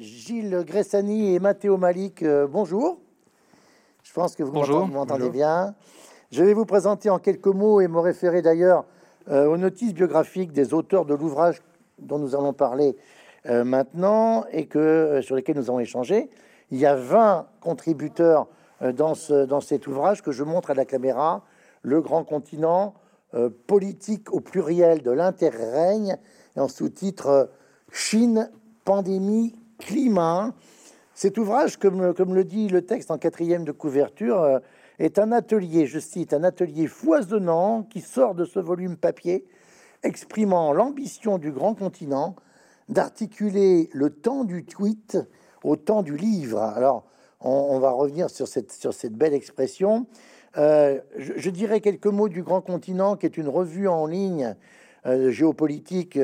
Gilles Gressani et Matteo Malik, euh, bonjour. Je pense que vous m'entendez bien. Je vais vous présenter en quelques mots et me référer d'ailleurs euh, aux notices biographiques des auteurs de l'ouvrage dont nous allons parler euh, maintenant et que, sur lesquels nous avons échangé. Il y a 20 contributeurs dans, ce, dans cet ouvrage que je montre à la caméra, Le Grand Continent, politique au pluriel de l'interrègne, et en sous-titre Chine, pandémie, climat. Cet ouvrage, comme, comme le dit le texte en quatrième de couverture, euh, est un atelier, je cite, un atelier foisonnant qui sort de ce volume papier, exprimant l'ambition du grand continent d'articuler le temps du tweet au temps du livre. Alors, on, va revenir sur cette, sur cette belle expression. Euh, je, dirais quelques mots du Grand Continent, qui est une revue en ligne euh, géopolitique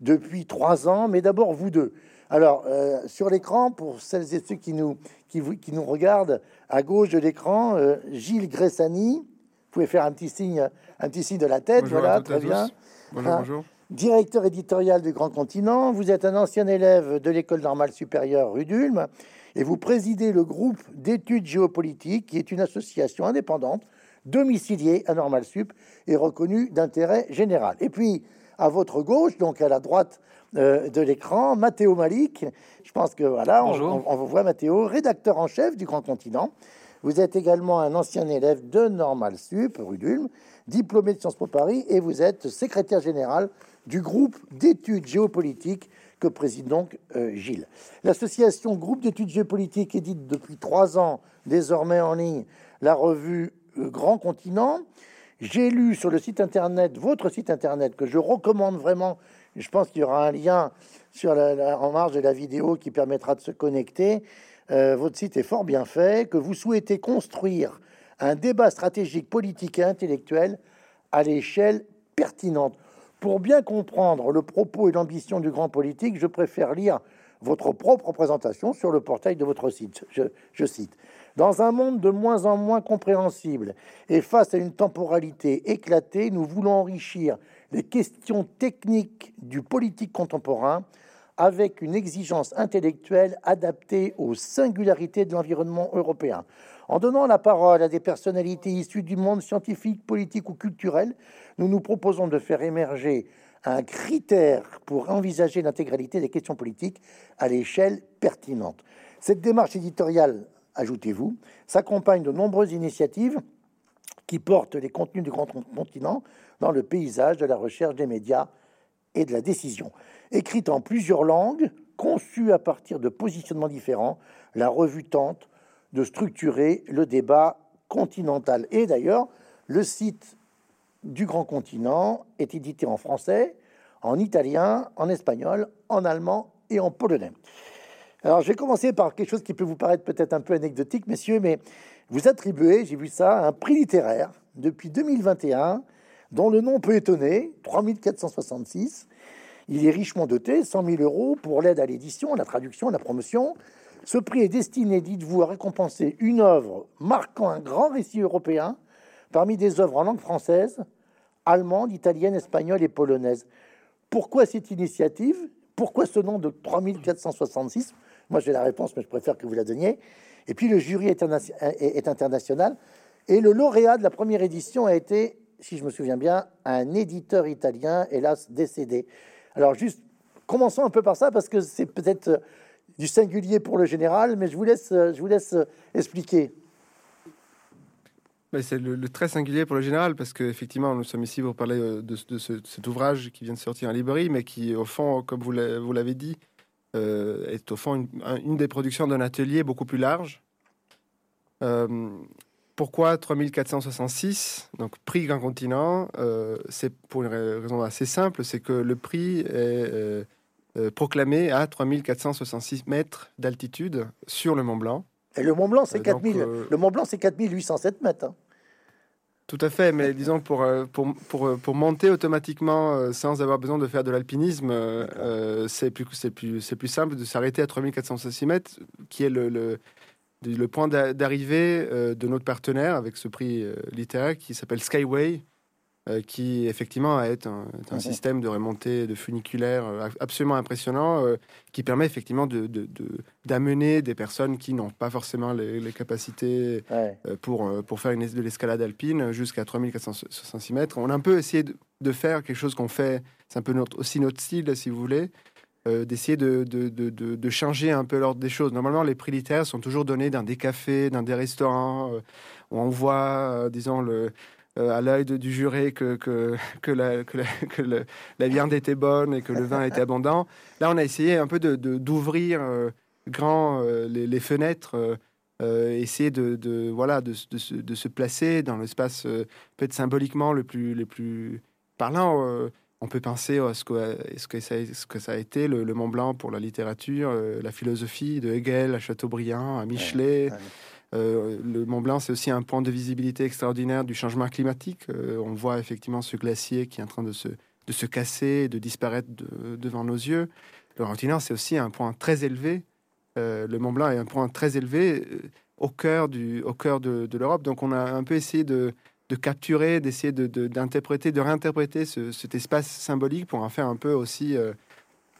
depuis trois ans, mais d'abord vous deux. Alors, euh, sur l'écran, pour celles et ceux qui nous, qui, qui nous regardent, à gauche de l'écran, euh, Gilles Gressani. Vous pouvez faire un petit signe, un petit signe de la tête. voilà, très bien. Bonjour, bonjour. Directeur éditorial du Grand Continent. Vous êtes un ancien élève de l'école normale supérieure rue d'Ulm et vous présidez le groupe d'études géopolitiques, qui est une association indépendante domiciliée à Normal Sup et reconnue d'intérêt général. Et puis, à votre gauche, donc à la droite euh, de l'écran, Mathéo Malik. Je pense que voilà, on, on, vous voit Mathéo, rédacteur en chef du Grand Continent. Vous êtes également un ancien élève de Normal Sup, rue d'Ulm, diplômé de Sciences Po Paris, et vous êtes secrétaire général du groupe d'études géopolitiques que préside donc euh, Gilles. L'association Groupe d'études géopolitiques édite depuis trois ans, désormais en ligne, la revue euh, Grand Continent. J'ai lu sur le site internet, votre site internet, que je recommande vraiment. Je pense qu'il y aura un lien sur la, en marge de la vidéo qui permettra de se connecter. Euh, votre site est fort bien fait, que vous souhaitez construire un débat stratégique, politique et intellectuel à l'échelle pertinente. Pour bien comprendre le propos et l'ambition du grand politique, je préfère lire votre propre présentation sur le portail de votre site. Je, je cite. Dans un monde de moins en moins compréhensible et face à une temporalité éclatée, nous voulons enrichir les questions techniques du politique contemporain avec une exigence intellectuelle adaptée aux singularités de l'environnement européen. En donnant la parole à des personnalités issues du monde scientifique, politique ou culturel, nous nous proposons de faire émerger un critère pour envisager l'intégralité des questions politiques à l'échelle pertinente. Cette démarche éditoriale ajoutez-vous, s'accompagne de nombreuses initiatives qui portent les contenus du grand continent dans le paysage de la recherche des médias et de la décision. Écrite en plusieurs langues, conçue à partir de positionnements différents, la revue tente de structurer le débat continental. Et d'ailleurs, le site du Grand Continent est édité en français, en italien, en espagnol, en allemand et en polonais. Alors, je vais commencer par quelque chose qui peut vous paraître peut-être un peu anecdotique, messieurs, mais vous attribuez, j'ai vu ça, un prix littéraire depuis 2021, dont le nom peut étonner, 3466. Il est richement doté, 100 000 euros pour l'aide à l'édition, la traduction, la promotion. Ce prix est destiné, dites-vous, à récompenser une œuvre marquant un grand récit européen parmi des œuvres en langue française, allemande, italienne, espagnole et polonaise. Pourquoi cette initiative? Pourquoi ce nom de 3466 moi, j'ai la réponse, mais je préfère que vous la donniez. Et puis, le jury est, international. Et le lauréat de la première édition a été, si je me souviens bien, un éditeur italien, hélas décédé. Alors, juste, commençons un peu par ça, parce que c'est peut-être euh, du singulier pour le général, mais je vous laisse, euh, je vous laisse euh, expliquer. C'est le, très singulier pour le général, parce qu'effectivement, nous sommes ici pour parler de, de, cet ouvrage qui vient de sortir en librairie, mais qui, au fond, comme vous l'avez dit, euh, est au fond une, des productions d'un atelier beaucoup plus large. Euh, pourquoi 3466 Donc prix Grand Continent, euh, c'est pour une raison assez simple, c'est que le prix est proclamé à 3466 mètres d'altitude sur le Mont Blanc. Et le Mont Blanc, c'est 4000. le Mont Blanc, c'est 4807 mètres. Hein. Tout à fait, mais disons pour, euh, pour, pour, euh, pour monter automatiquement euh, sans avoir besoin de faire de l'alpinisme, c'est plus, plus, plus simple de s'arrêter à 3466 mètres, qui est le, le, le point d'arrivée de notre partenaire avec ce prix littéraire qui s'appelle Skyway, euh, qui effectivement est un, un système de remontée de funiculaire euh, absolument impressionnant, euh, qui permet effectivement de, de- de- d'amener des personnes qui n'ont pas forcément les, les capacités Ouais. euh, pour, pour faire une, de l'escalade alpine jusqu'à 3466 mètres. On a un peu essayé de, de faire quelque chose qu'on fait, c'est un peu notre, aussi notre style, si vous voulez, euh, d'essayer de, de, de, de- de changer un peu l'ordre des choses. Normalement, les prix littéraires sont toujours donnés dans des cafés, dans des restaurants, euh, où on voit, euh, disons, le, à l'œil de- du juré que, que, que, la, que, la, que le- la viande était bonne et que le vin était abondant. Là, on a essayé un peu de- de- d'ouvrir euh, grand euh, les, les fenêtres. euh, euh, essayer de, de- voilà de, de se- de se placer dans l'espace euh, peut-être symboliquement le plus le plus parlant euh, on peut penser à ce que, ce que, ça, ce que ça a été le, le Mont Blanc pour la littérature euh, la philosophie de Hegel à Chateaubriand à Michelet ouais. Euh, le Mont Blanc c'est aussi un point de visibilité extraordinaire du changement climatique. Euh, on voit effectivement ce glacier qui est en train de se de se casser de disparaître de- devant nos yeux. Le continent c'est aussi un point très élevé. Euh, le Mont Blanc est un point très élevé au cœur, du, au cœur de, l'Europe. Donc on a un peu essayé de, de capturer, d'essayer de, de- d'interpréter, de, réinterpréter ce- cet espace symbolique pour en faire un peu aussi,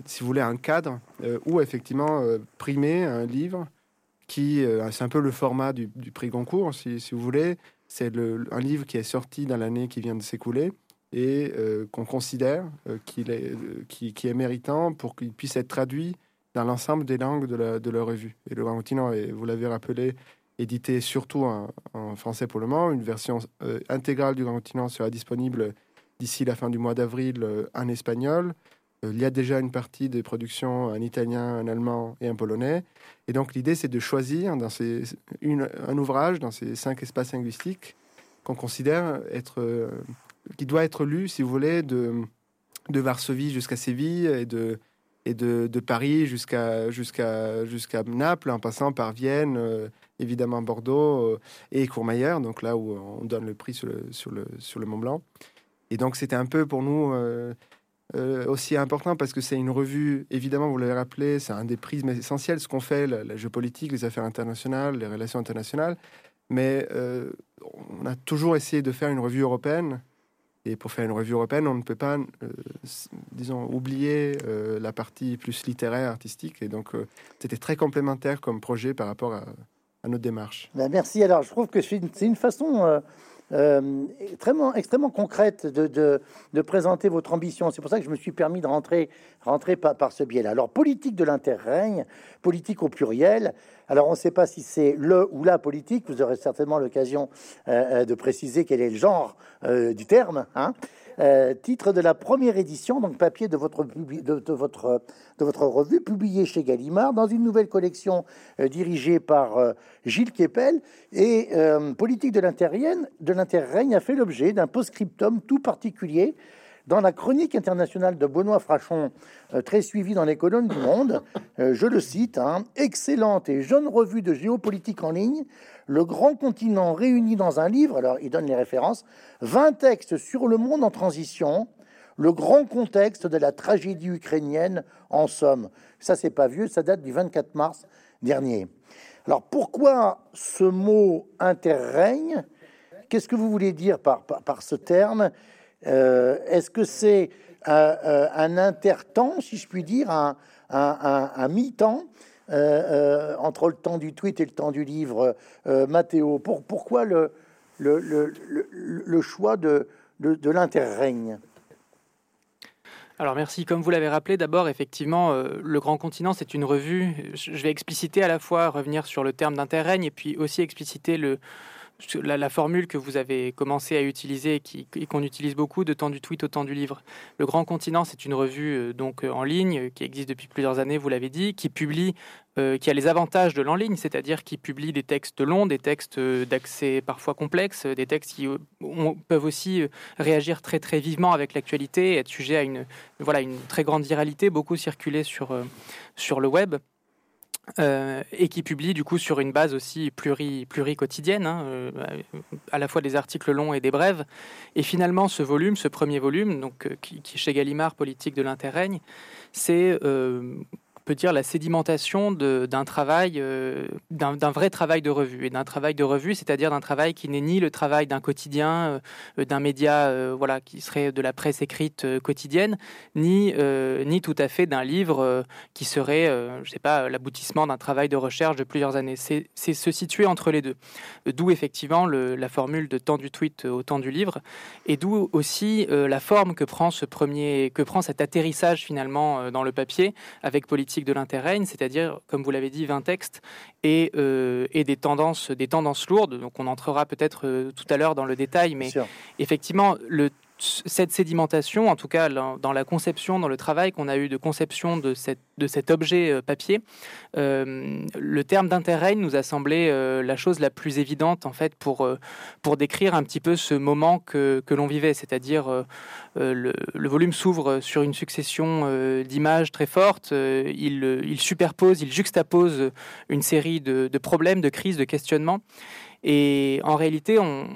si vous voulez, un cadre où effectivement primer un livre euh, c'est un peu le format du, prix Goncourt, si, si vous voulez. C'est un livre qui est sorti dans l'année qui vient de s'écouler et euh, qu'on considère euh, qu'il est, euh, est méritant pour qu'il puisse être traduit dans l'ensemble des langues de la, revue. Et le Grand Continent est, vous l'avez rappelé, édité surtout en, français pour le moment. Une version intégrale du Grand Continent sera disponible d'ici la fin du mois d'avril en espagnol. Euh, il y a déjà une partie des productions en italien, en allemand et en polonais. Et donc l'idée, c'est de choisir dans ces, un ouvrage dans ces cinq espaces linguistiques qu'on considère être, euh, qui doit être lu, si vous voulez, de, de Varsovie jusqu'à Séville et de, et de, de Paris jusqu'à jusqu'à jusqu'à Naples, en passant par Vienne, euh, évidemment Bordeaux et Courmayeur, donc là où on donne le prix sur le, sur le, sur le Mont Blanc. Et donc c'était un peu pour nous euh, aussi important parce que c'est une revue, évidemment, vous l'avez rappelé, c'est un des prismes essentiels, ce qu'on fait, la, la géopolitique, les affaires internationales, les relations internationales. Mais euh, on a toujours essayé de faire une revue européenne. Et pour faire une revue européenne, on ne peut pas, euh, disons, oublier la partie plus littéraire, artistique. Et donc, c'était très complémentaire comme projet par rapport à, notre démarche. Ben, merci. Alors, je trouve que c'est une, une façon euh, extrêmement, extrêmement concrète de, présenter votre ambition. C'est pour ça que je me suis permis de rentrer, par ce biais-là. Alors, politique de l'interrègne, politique au pluriel. Alors, on ne sait pas si c'est le ou la politique. Vous aurez certainement l'occasion euh, euh, de préciser quel est le genre euh, du terme. hein. Euh, titre de la première édition, donc papier de votre, de, votre, de votre revue, publié chez Gallimard, dans une nouvelle collection euh, dirigée par euh, Gilles Kepel. Et Politique de l'interrègne a fait l'objet d'un post-scriptum tout particulier dans la chronique internationale de Benoît Frachon, très suivie dans les colonnes du Monde. Je le cite, hein, excellente et jeune revue de géopolitique en ligne, le grand continent réuni dans un livre, alors il donne les références, 20 textes sur le monde en transition, le grand contexte de la tragédie ukrainienne en somme. Ça, c'est pas vieux, ça date du 24 mars dernier. Alors pourquoi ce mot interrègne? Qu'est-ce que vous voulez dire par, par, ce terme? Euh, Est-ce que c'est un, euh, un intertemps, si je puis dire, un, un- un mi-temps? Euh, euh, entre le temps du tweet et le temps du livre euh, Mathéo pour, Pourquoi le, le, choix de, de, l'interrègne? Alors merci. Comme vous l'avez rappelé, d'abord, effectivement, Le Grand Continent, c'est une revue. Je vais expliciter à la fois, revenir sur le terme d'interrègne et puis aussi expliciter le, la, formule que vous avez commencé à utiliser et qui- qu'on utilise beaucoup de temps du tweet au temps du livre. Le Grand Continent, c'est une revue euh, donc euh, en ligne euh, qui existe depuis plusieurs années, vous l'avez dit, qui publie, qui a les avantages de l'en ligne, c'est-à-dire qui publie des textes longs, des textes d'accès parfois complexes, euh, des textes qui peuvent aussi réagir très très vivement avec l'actualité, être sujet à une voilà une très grande viralité, beaucoup circulé sur sur le web. Euh, et qui publie du coup sur une base aussi pluri, pluri-quotidienne, hein, euh, à la fois des articles longs et des brèves. Et finalement, ce volume, ce premier volume, donc, euh, qui, est chez Gallimard, Politique de l'interrègne, c'est dire, la sédimentation d'un travail, d'un vrai travail de revue. Et d'un travail de revue, c'est-à-dire d'un travail qui n'est ni le travail d'un quotidien, d'un média voilà, qui serait de la presse écrite quotidienne, ni, ni tout à fait d'un livre qui serait, je sais pas, l'aboutissement d'un travail de recherche de plusieurs années. C'est se situer entre les deux. D'où effectivement la formule de temps du tweet au temps du livre, et d'où aussi la forme que prend ce premier, que prend cet atterrissage finalement dans le papier avec politique de l'intérêt, c'est-à-dire, comme vous l'avez dit, 20 textes et, et, des, tendances, des tendances lourdes. Donc on entrera peut-être tout à l'heure dans le détail, mais effectivement, le cette sédimentation, en tout cas dans la conception, dans le travail qu'on a eu de conception de, cet objet euh, papier, euh, le terme d'intérêt nous a semblé euh, la chose la plus évidente en fait pour, pour décrire un petit peu ce moment que, que l'on vivait, c'est-à-dire le, le, volume s'ouvre sur une succession d'images très fortes, il, il, superpose, il juxtapose une série de, de problèmes, de crises, de questionnements. Et en réalité, on,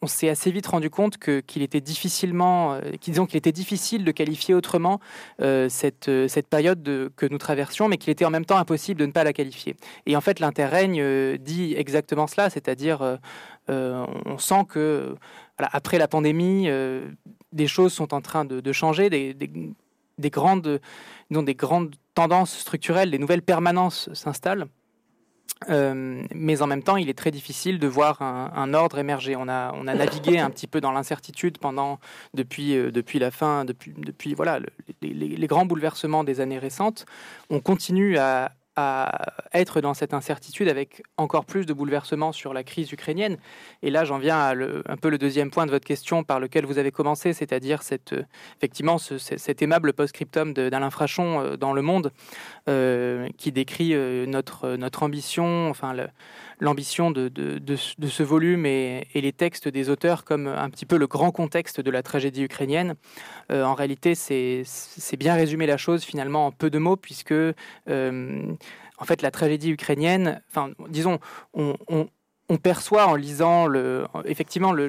on s'est assez vite rendu compte qu'il était difficilement, euh, qu'il était difficile de qualifier autrement euh, cette, euh, cette période que nous traversions, mais qu'il était en même temps impossible de ne pas la qualifier. Et en fait, l'interrègne dit exactement cela, c'est-à-dire on sent que après la pandémie, des choses sont en train de, changer, des, grandes, non, des grandes tendances structurelles, des nouvelles permanences s'installent. Euh, mais en même temps, il est très difficile de voir un, ordre émerger. On a, on a navigué un petit peu dans l'incertitude pendant depuis, euh, depuis la fin, depuis, depuis voilà les, grands bouleversements des années récentes. On continue à, à être dans cette incertitude avec encore plus de bouleversements sur la crise ukrainienne. Et là, j'en viens à un peu le deuxième point de votre question par lequel vous avez commencé, c'est-à-dire cette, effectivement cet aimable post-scriptum d'Alain Frachon euh, dans Le Monde euh, qui décrit euh, notre, notre ambition, enfin l'ambition de, de, ce volume et, les textes des auteurs comme un petit peu le grand contexte de la tragédie ukrainienne. en réalité, c'est bien résumer la chose finalement en peu de mots puisque en fait, la tragédie ukrainienne, enfin, disons, on, perçoit en lisant le, effectivement le,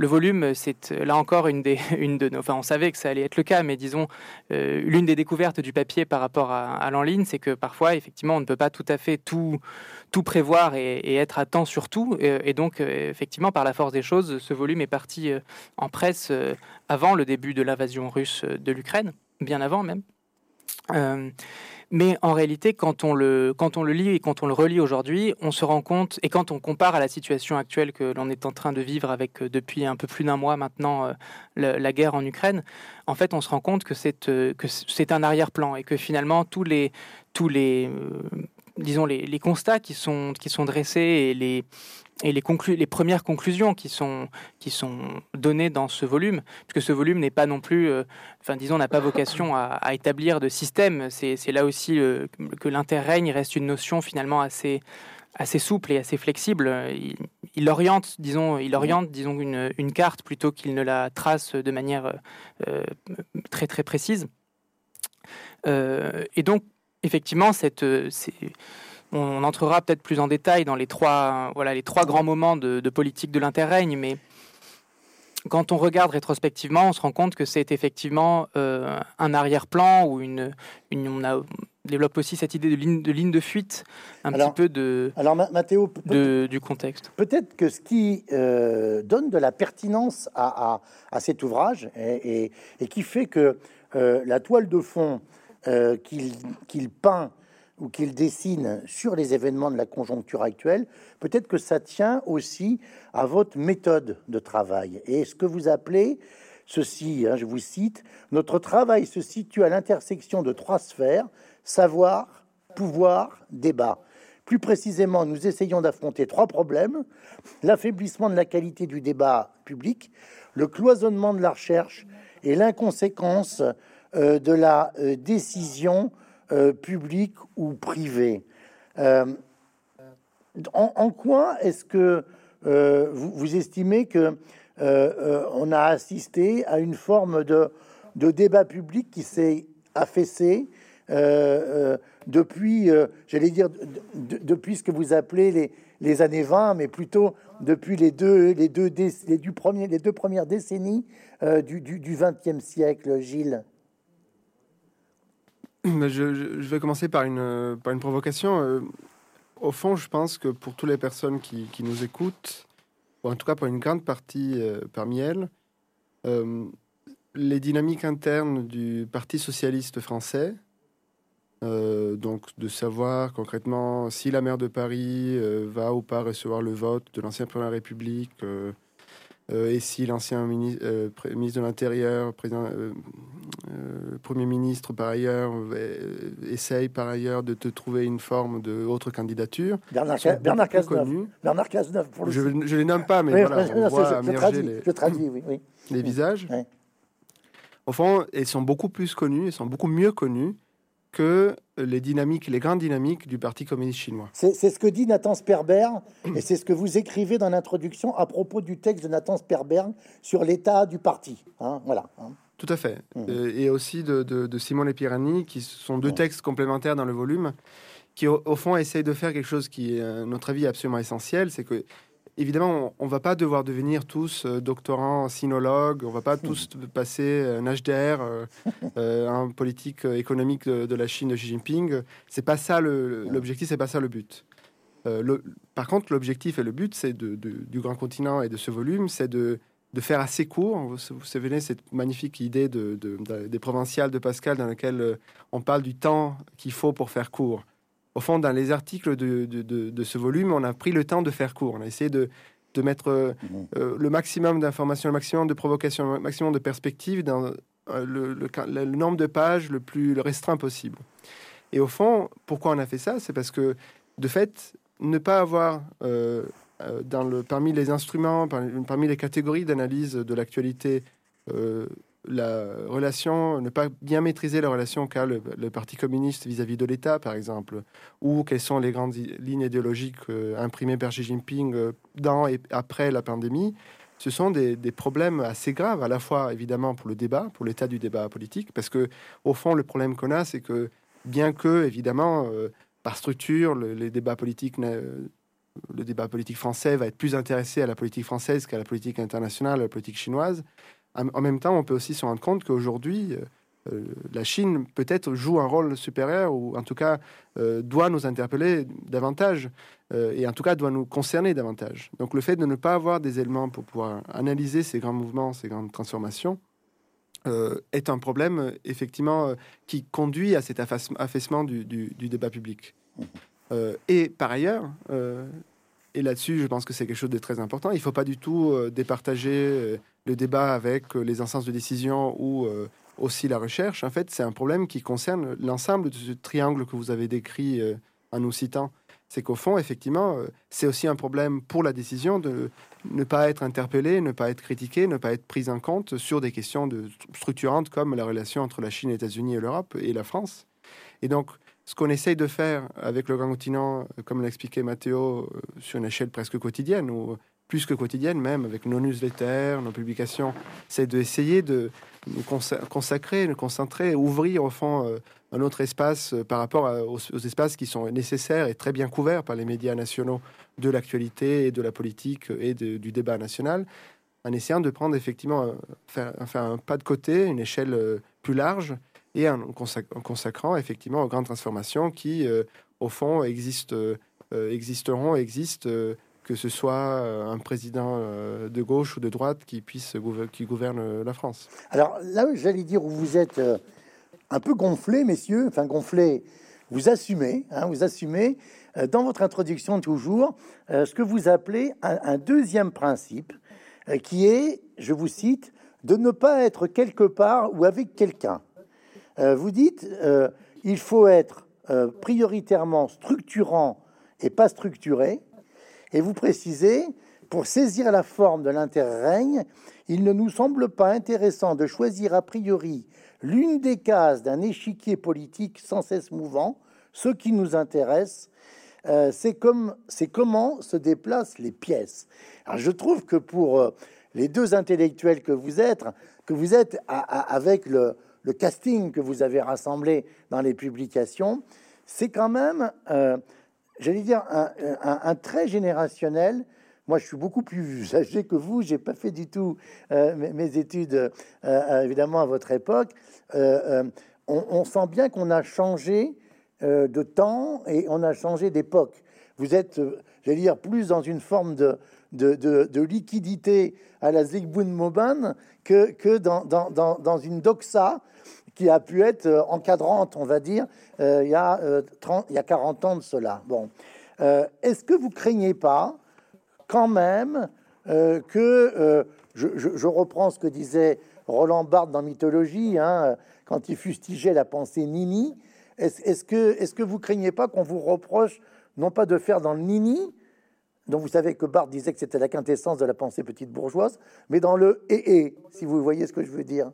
volume, c'est là encore une des, de enfin, on savait que ça allait être le cas, mais disons, euh, l'une des découvertes du papier par rapport à, l'en ligne, c'est que parfois, effectivement, on ne peut pas tout à fait tout, tout prévoir et, être à temps sur tout, et, donc, euh, effectivement, par la force des choses, ce volume est parti euh, en presse avant le début de l'invasion russe de l'Ukraine, bien avant même. Mais en réalité, quand on, le, quand on le lit et quand on le relit aujourd'hui, on se rend compte, et quand on compare à la situation actuelle que l'on est en train de vivre avec euh, depuis un peu plus d'un mois maintenant euh, la, guerre en Ukraine, en fait, on se rend compte que c'est euh, que c'est un arrière-plan et que finalement tous les tous les disons les, les, constats qui sont qui sont dressés et les et les, premières conclusions qui sont, qui sont données dans ce volume, puisque ce volume n'est pas non plus, euh, enfin disons, n'a pas vocation à, établir de système. C'est là aussi que l'interrègne reste une notion finalement assez, assez souple et assez flexible. Il, oriente, disons, il oriente, disons, une, une carte plutôt qu'il ne la trace de manière euh, très très précise. Euh, et donc, effectivement, cette, on entrera peut-être plus en détail dans les trois, voilà, les trois grands moments de, politique de l'interrègne, mais quand on regarde rétrospectivement, on se rend compte que c'est effectivement euh, un arrière-plan ou une, on a, développe aussi cette idée de ligne de, ligne de fuite, un petit peu de, alors, Mathéo, du contexte. Peut-être que ce qui euh, donne de la pertinence à, cet ouvrage et, qui fait que euh, la toile de fond qu'il peint ou qu'il dessine sur les événements de la conjoncture actuelle, peut-être que ça tient aussi à votre méthode de travail et ce que vous appelez ceci, hein, je vous cite, notre travail se situe à l'intersection de trois sphères, savoir, pouvoir, débat. Plus précisément, nous essayons d'affronter trois problèmes, l'affaiblissement de la qualité du débat public, le cloisonnement de la recherche et l'inconséquence euh, de la euh, décision euh, public ou privé. Euh, en, quoi est-ce que euh, vous, estimez que on a assisté à une forme de, débat public qui s'est affaissé depuis, j'allais dire, depuis ce que vous appelez les, années 20, mais plutôt depuis les deux, les deux, les, du premier, les deux premières décennies du, du 20e siècle, Gilles? Je, vais commencer par une, par une provocation. Au fond, je pense que pour toutes les personnes qui, qui nous écoutent, ou en tout cas pour une grande partie parmi elles, les dynamiques internes du Parti socialiste français, euh, donc de savoir concrètement si la maire de Paris euh, va ou pas recevoir le vote de l'ancien président de la République euh, et si l'ancien ministre, ministre de l'Intérieur, président, Premier ministre par ailleurs, essaye par ailleurs de te trouver une forme de autre candidature. Bernard, Bernard Cazeneuve. Bernard Cazeneuve pour le Je ne les nomme pas, mais voilà, on voit je, traduis, les, oui, les visages. Au fond, ils sont beaucoup plus connus, ils sont beaucoup mieux connus que les dynamiques, les grandes dynamiques du Parti communiste chinois. C'est ce que dit Nathan Sperber, et c'est ce que vous écrivez dans l'introduction à propos du texte de Nathan Sperber sur l'état du parti. Hein, voilà. Hein. Tout à fait. Mmh. Euh, et aussi de, de, Simon Lepirani, qui sont deux mmh. textes complémentaires dans le volume, qui au, au, fond essayent de faire quelque chose qui, à notre avis, absolument essentiel, c'est que évidemment, on ne va pas devoir devenir tous euh, doctorants sinologues, on ne va pas tous passer un HDR, euh, euh, un politique économique de, la Chine de Xi Jinping. C'est pas ça l'objectif, c'est pas ça le but. par contre, l'objectif et le but, c'est du grand continent et de ce volume, c'est de, faire assez court. Vous vous souvenez cette magnifique idée des provinciales de Pascal dans laquelle on parle du temps qu'il faut pour faire court au fond, dans les articles de, ce volume, on a pris le temps de faire court. On a essayé de, mettre euh, mhm. euh, le maximum d'informations, le maximum de provocations, le maximum de perspectives dans euh, le, nombre de pages le plus restreint possible. Et au fond, pourquoi on a fait ça? C'est parce que, de fait, ne pas avoir dans le, parmi les instruments, parmi les catégories d'analyse de l'actualité, la relation, ne pas bien maîtriser la relation qu'a le, Parti communiste vis-à-vis de l'État, par exemple, ou quelles sont les grandes lignes idéologiques euh, imprimées par Xi Jinping euh, dans et après la pandémie, ce sont des, problèmes assez graves, à la fois évidemment pour le débat, pour l'état du débat politique, parce que au fond, le problème qu'on a, c'est que bien que, évidemment, euh, par structure, le, les débats le débat politique français va être plus intéressé à la politique française qu'à la politique internationale, à la politique chinoise. En même temps, on peut aussi se rendre compte qu'aujourd'hui, euh, euh, la Chine peut-être joue un rôle supérieur ou en tout cas euh, doit nous interpeller davantage et en tout cas doit nous concerner davantage. Donc le fait de ne pas avoir des éléments pour pouvoir analyser ces grands mouvements, ces grandes transformations, est un problème effectivement qui conduit à cet affaissement du, du débat public. et par ailleurs, et là-dessus, je pense que c'est quelque chose de très important. Il ne faut pas du tout départager le débat avec euh, les instances de décision ou euh, aussi la recherche, en fait, c'est un problème qui concerne l'ensemble de ce triangle que vous avez décrit euh, en nous citant. C'est qu'au fond, effectivement, c'est aussi un problème pour la décision de ne pas être interpellé, ne pas être critiqué, ne pas être pris en compte sur des questions de, structurantes comme la relation entre la Chine, les États-Unis et l'Europe et la France. Et donc, ce qu'on essaye de faire avec le grand continent, comme l'expliquait Matteo, sur une échelle presque quotidienne, où plus que quotidienne même, avec nos newsletters, nos publications, c'est d'essayer de nous consacrer, nous concentrer, ouvrir au fond euh, un autre espace euh, par rapport aux, espaces qui sont nécessaires et très bien couverts par les médias nationaux de l'actualité et de la politique et du débat national, en essayant de prendre effectivement, euh, faire un pas de côté, une échelle plus large et en, consacrant effectivement aux grandes transformations qui, au fond, existent, existeront, existent que ce soit euh, un président euh, de gauche ou de droite qui puisse qui gouverne euh, la France. Alors là, j'allais dire où vous êtes un peu gonflé, messieurs, enfin gonflé, vous assumez, hein, vous assumez dans votre introduction toujours ce que vous appelez un, deuxième principe, qui est, je vous cite, de ne pas être quelque part ou avec quelqu'un. Vous dites, il faut être prioritairement structurant et pas structuré. Et vous précisez, pour saisir la forme de l'interrègne, il ne nous semble pas intéressant de choisir a priori l'une des cases d'un échiquier politique sans cesse mouvant. Ce qui nous intéresse, euh, c'est comme, comment se déplacent les pièces. Je trouve que pour euh, les deux intellectuels que vous êtes, que vous êtes avec le, casting que vous avez rassemblé dans les publications, c'est quand même euh, j'allais dire, un, trait générationnel. Moi, je suis beaucoup plus âgé que vous. J'ai pas fait du tout euh, mes, études, euh, évidemment, à votre époque. on, sent bien qu'on a changé de temps et on a changé d'époque. Vous êtes, j'allais dire, plus dans une forme de, de, liquidité à la Zygmunt Moban que, dans, une doxa qui a pu être encadrante, on va dire, il, y a, 30, il y a 40 ans de cela. Bon. Est-ce que vous craignez pas quand même euh, que, euh, je, reprends ce que disait Roland Barthes dans Mythologie, hein, quand il fustigeait la pensée nini, est-ce que, est que vous craignez pas qu'on vous reproche non pas de faire dans le nini, dont vous savez que Barthes disait que c'était la quintessence de la pensée petite bourgeoise, mais dans le et, et si vous voyez ce que je veux dire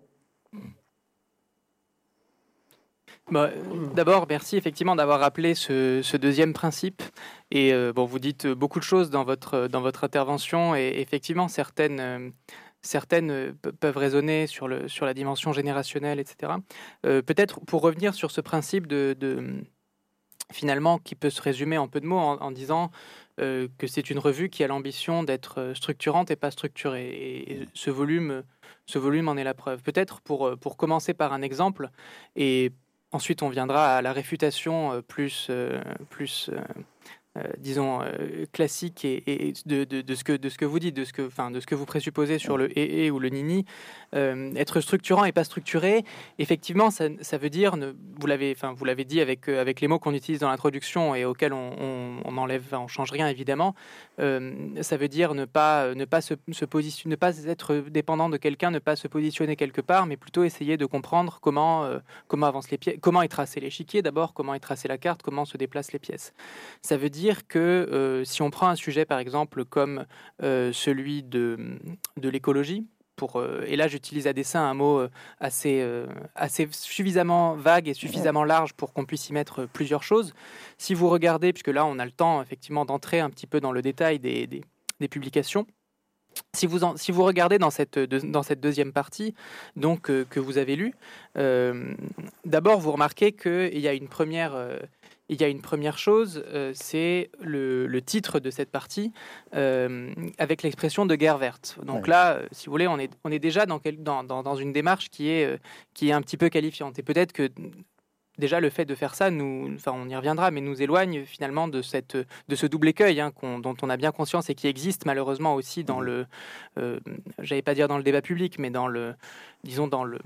bah, d'abord, merci effectivement d'avoir rappelé ce, deuxième principe. Et euh, bon, vous dites beaucoup de choses dans votre, dans votre intervention, et effectivement, certaines, euh, certaines peuvent raisonner sur, le, sur la dimension générationnelle, etc. Euh, peut-être pour revenir sur ce principe de, finalement, qui peut se résumer en peu de mots en, disant que c'est une revue qui a l'ambition d'être structurante et pas structurée. Et, ce volume, ce volume en est la preuve. Peut-être pour, pour commencer par un exemple et Ensuite, on viendra à la réfutation euh, plus, euh, plus euh, euh, disons, euh, classique et, de, de, ce que, de ce que vous dites, de ce que, enfin, de ce que vous présupposez sur le et, et ou le nini, euh, être structurant et pas structuré, effectivement, ça, ça veut dire, ne, vous l'avez, enfin, vous l'avez dit avec, avec les mots qu'on utilise dans l'introduction et auxquels on, on, enlève, on change rien évidemment, ça veut dire ne pas, ne pas se, se positionner, ne pas être dépendant de quelqu'un, ne pas se positionner quelque part, mais plutôt essayer de comprendre comment, comment avancent les pièces, comment est tracé l'échiquier d'abord, comment est tracée la carte, comment se déplacent les pièces. Ça veut dire dire que euh, si on prend un sujet, par exemple, comme euh, celui de, de l'écologie, pour, euh, et là j'utilise à dessein un mot assez, assez suffisamment vague et suffisamment large pour qu'on puisse y mettre plusieurs choses. Si vous regardez, puisque là on a le temps effectivement d'entrer un petit peu dans le détail des, des, publications, si vous, si vous regardez dans cette, dans cette deuxième partie donc, que vous avez lue, d'abord vous remarquez qu'il y a une première il y a une première chose, euh, c'est le, titre de cette partie euh, avec l'expression de guerre verte. Donc là, euh, si vous voulez, on est, on est déjà dans, dans, dans, une démarche qui est, qui est un petit peu qualifiante. Et peut-être que déjà le fait de faire ça, nous, enfin, on y reviendra, mais nous éloigne finalement de, cette, de ce double écueil hein, dont on a bien conscience et qui existe malheureusement aussi dans mmh. le, euh, j'allais pas dire dans le débat public, mais dans le, disons dans le,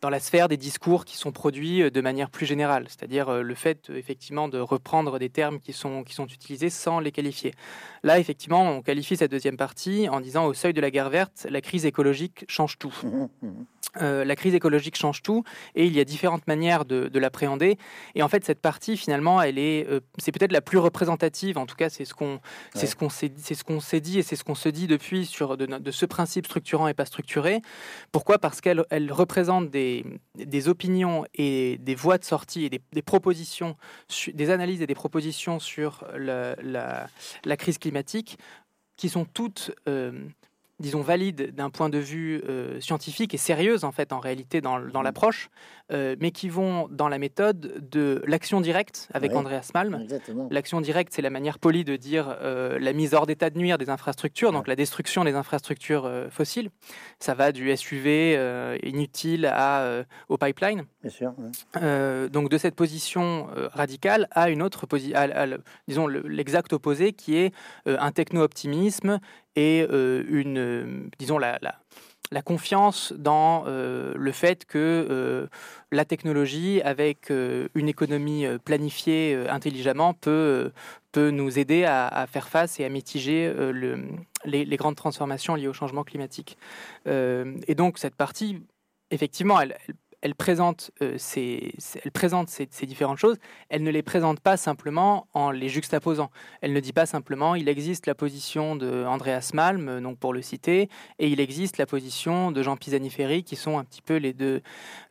dans la sphère des discours qui sont produits euh, de manière plus générale, c'est-à-dire euh, le fait effectivement de reprendre des termes qui sont, qui sont utilisés sans les qualifier. Là, effectivement, on qualifie cette deuxième partie en disant au seuil de la guerre verte, la crise écologique change tout. Mmh, mmh. Euh, la crise écologique change tout et il y a différentes manières de, l'appréhender. Et en fait, cette partie, finalement, elle est, euh, c'est peut-être la plus représentative. En tout cas, c'est ce qu'on, c'est ce qu'on s'est, c'est ce qu'on s'est dit et c'est ce qu'on se dit depuis sur de, ce principe structurant et pas structuré. Pourquoi? Parce qu'elle elle représente des, opinions et des voies de sortie et des, propositions, des analyses et des propositions sur la, la, crise climatique qui sont toutes euh, disons, valide d'un point de vue euh, scientifique et sérieuse, en fait, en réalité, dans, dans mmh. l'approche, euh, mais qui vont dans la méthode de l'action directe avec Andreas Malm. L'action directe, c'est la manière polie de dire euh, la mise hors d'état de nuire des infrastructures, donc la destruction des infrastructures fossiles. Ça va du SUV inutile à, au pipeline. Bien sûr. donc, de cette position radicale à une autre position, disons, l'exact opposé, qui est un techno-optimisme et euh, une, euh, disons, la, la, confiance dans euh, le fait que la technologie, avec une économie planifiée intelligemment, peut, peut nous aider à, faire face et à mitiger le, les, grandes transformations liées au changement climatique. et donc, cette partie, effectivement, elle elle présente, euh, ces, différentes choses, elle ne les présente pas simplement en les juxtaposant. Elle ne dit pas simplement il existe la position de Andreas Malm, euh, donc pour le citer, et il existe la position de Jean Pisani-Ferry, qui sont un petit peu les deux.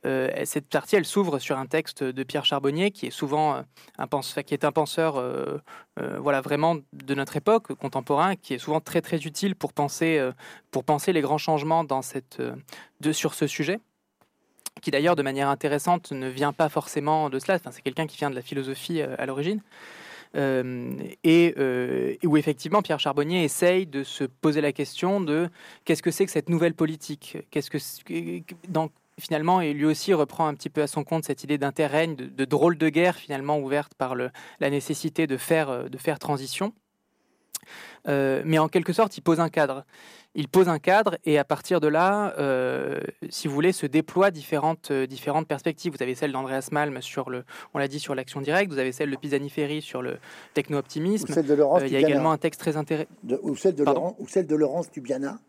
Euh, cette partie, elle s'ouvre sur un texte de Pierre Charbonnier, qui est souvent un penseur, voilà, vraiment de notre époque contemporain, qui est souvent très très utile pour penser, les grands changements sur ce sujet qui d'ailleurs de manière intéressante ne vient pas forcément de cela, enfin, c'est quelqu'un qui vient de la philosophie euh, à l'origine, euh, et euh, où effectivement Pierre Charbonnier essaye de se poser la question de qu'est-ce que c'est que cette nouvelle politique, qu'est-ce que dans finalement, et lui aussi reprend un petit peu à son compte cette idée d'interrègne, de, de, drôle de guerre finalement ouverte par la nécessité de faire, de faire transition. Mais en quelque sorte, il pose un cadre. Il pose un cadre et à partir de là, euh, si vous voulez, se déploient différentes, euh, différentes perspectives. Vous avez celle d'Andreas Malm sur le, on l'a dit, sur l'action directe. Vous avez celle de Pisani-Ferry sur le techno-optimisme. il y a également un texte très intéressant. Ou celle de, Laurent, ou celle de Laurence Tubiana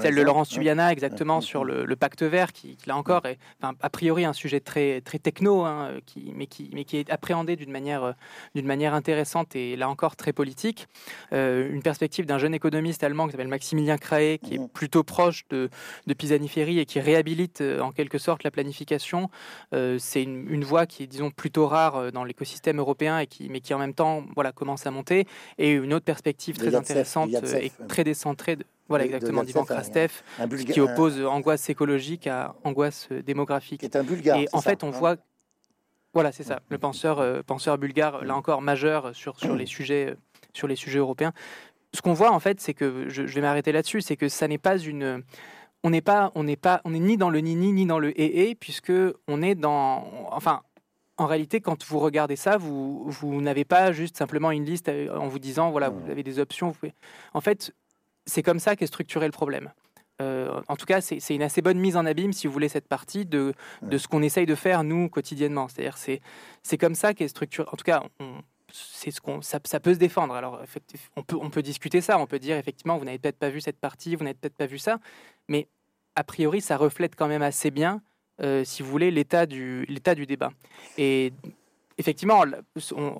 celle de Laurence Tubiana, exactement, sur le, pacte vert, qui, là encore est, a priori, un sujet très, très techno, hein, qui, mais, qui, mais qui est appréhendé d'une manière, d'une manière intéressante et là encore très politique. Euh, une perspective d'un jeune économiste allemand qui s'appelle Maximilien Craé, qui est mmh. plutôt proche de, de Pisani-Ferry et qui réhabilite euh, en quelque sorte la planification. Euh, c'est une, une, voie qui est, disons, plutôt rare dans l'écosystème européen, et qui, mais qui en même temps voilà, commence à monter. Et une autre perspective très intéressante et très décentrée voilà, exactement, d'Ivan Krastev, qui oppose angoisse écologique à angoisse démographique. Qui est un bulgare. Et en fait, on hein. voit. Voilà, c'est ça, le penseur, euh, penseur bulgare, là encore majeur sur, sur, les sujets, euh, sur les sujets européens. Ce qu'on voit, en fait, c'est que, je, vais m'arrêter là-dessus, c'est que ça n'est pas une. On n'est pas, on n'est pas, on n'est ni dans le ni-ni, ni dans le et-et, puisque on est dans. Enfin, en réalité, quand vous regardez ça, vous, vous n'avez pas juste simplement une liste euh, en vous disant, voilà, vous avez des options. Vous pouvez... En fait, c'est comme ça qu'est structuré le problème. Euh, en tout cas, c'est une assez bonne mise en abîme, si vous voulez, cette partie de, de ce qu'on essaye de faire, nous, quotidiennement. C'est-à-dire, c'est comme ça qu'est structuré. En tout cas, c'est ce qu'on ça, ça, peut se défendre. Alors, on peut, on peut discuter ça, on peut dire, effectivement, vous n'avez peut-être pas vu cette partie, vous n'avez peut-être pas vu ça, mais a priori, ça reflète quand même assez bien, euh, si vous voulez, l'état du, du débat. Et effectivement,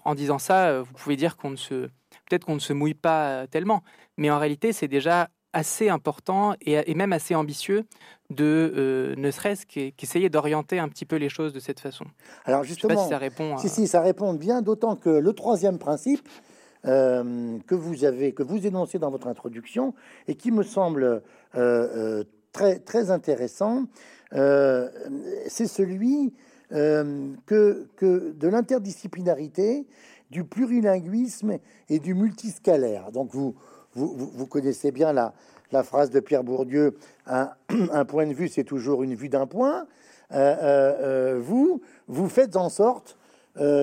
en disant ça, euh, vous pouvez dire qu'on ne se peut-être qu'on ne se mouille pas tellement, mais en réalité, c'est déjà assez important et, même assez ambitieux de euh, ne serait-ce qu'essayer d'orienter un petit peu les choses de cette façon. Alors justement, si ça répond. Si, si, ça répond bien, d'autant que le troisième principe euh, que vous avez, que vous énoncez dans votre introduction et qui me semble euh, très très intéressant, c'est celui que, que de l'interdisciplinarité du plurilinguisme et du multiscalaire. Donc vous, vous, connaissez bien la, la, phrase de Pierre Bourdieu, un, point de vue, c'est toujours une vue d'un point. Euh, euh, euh, vous, vous faites en sorte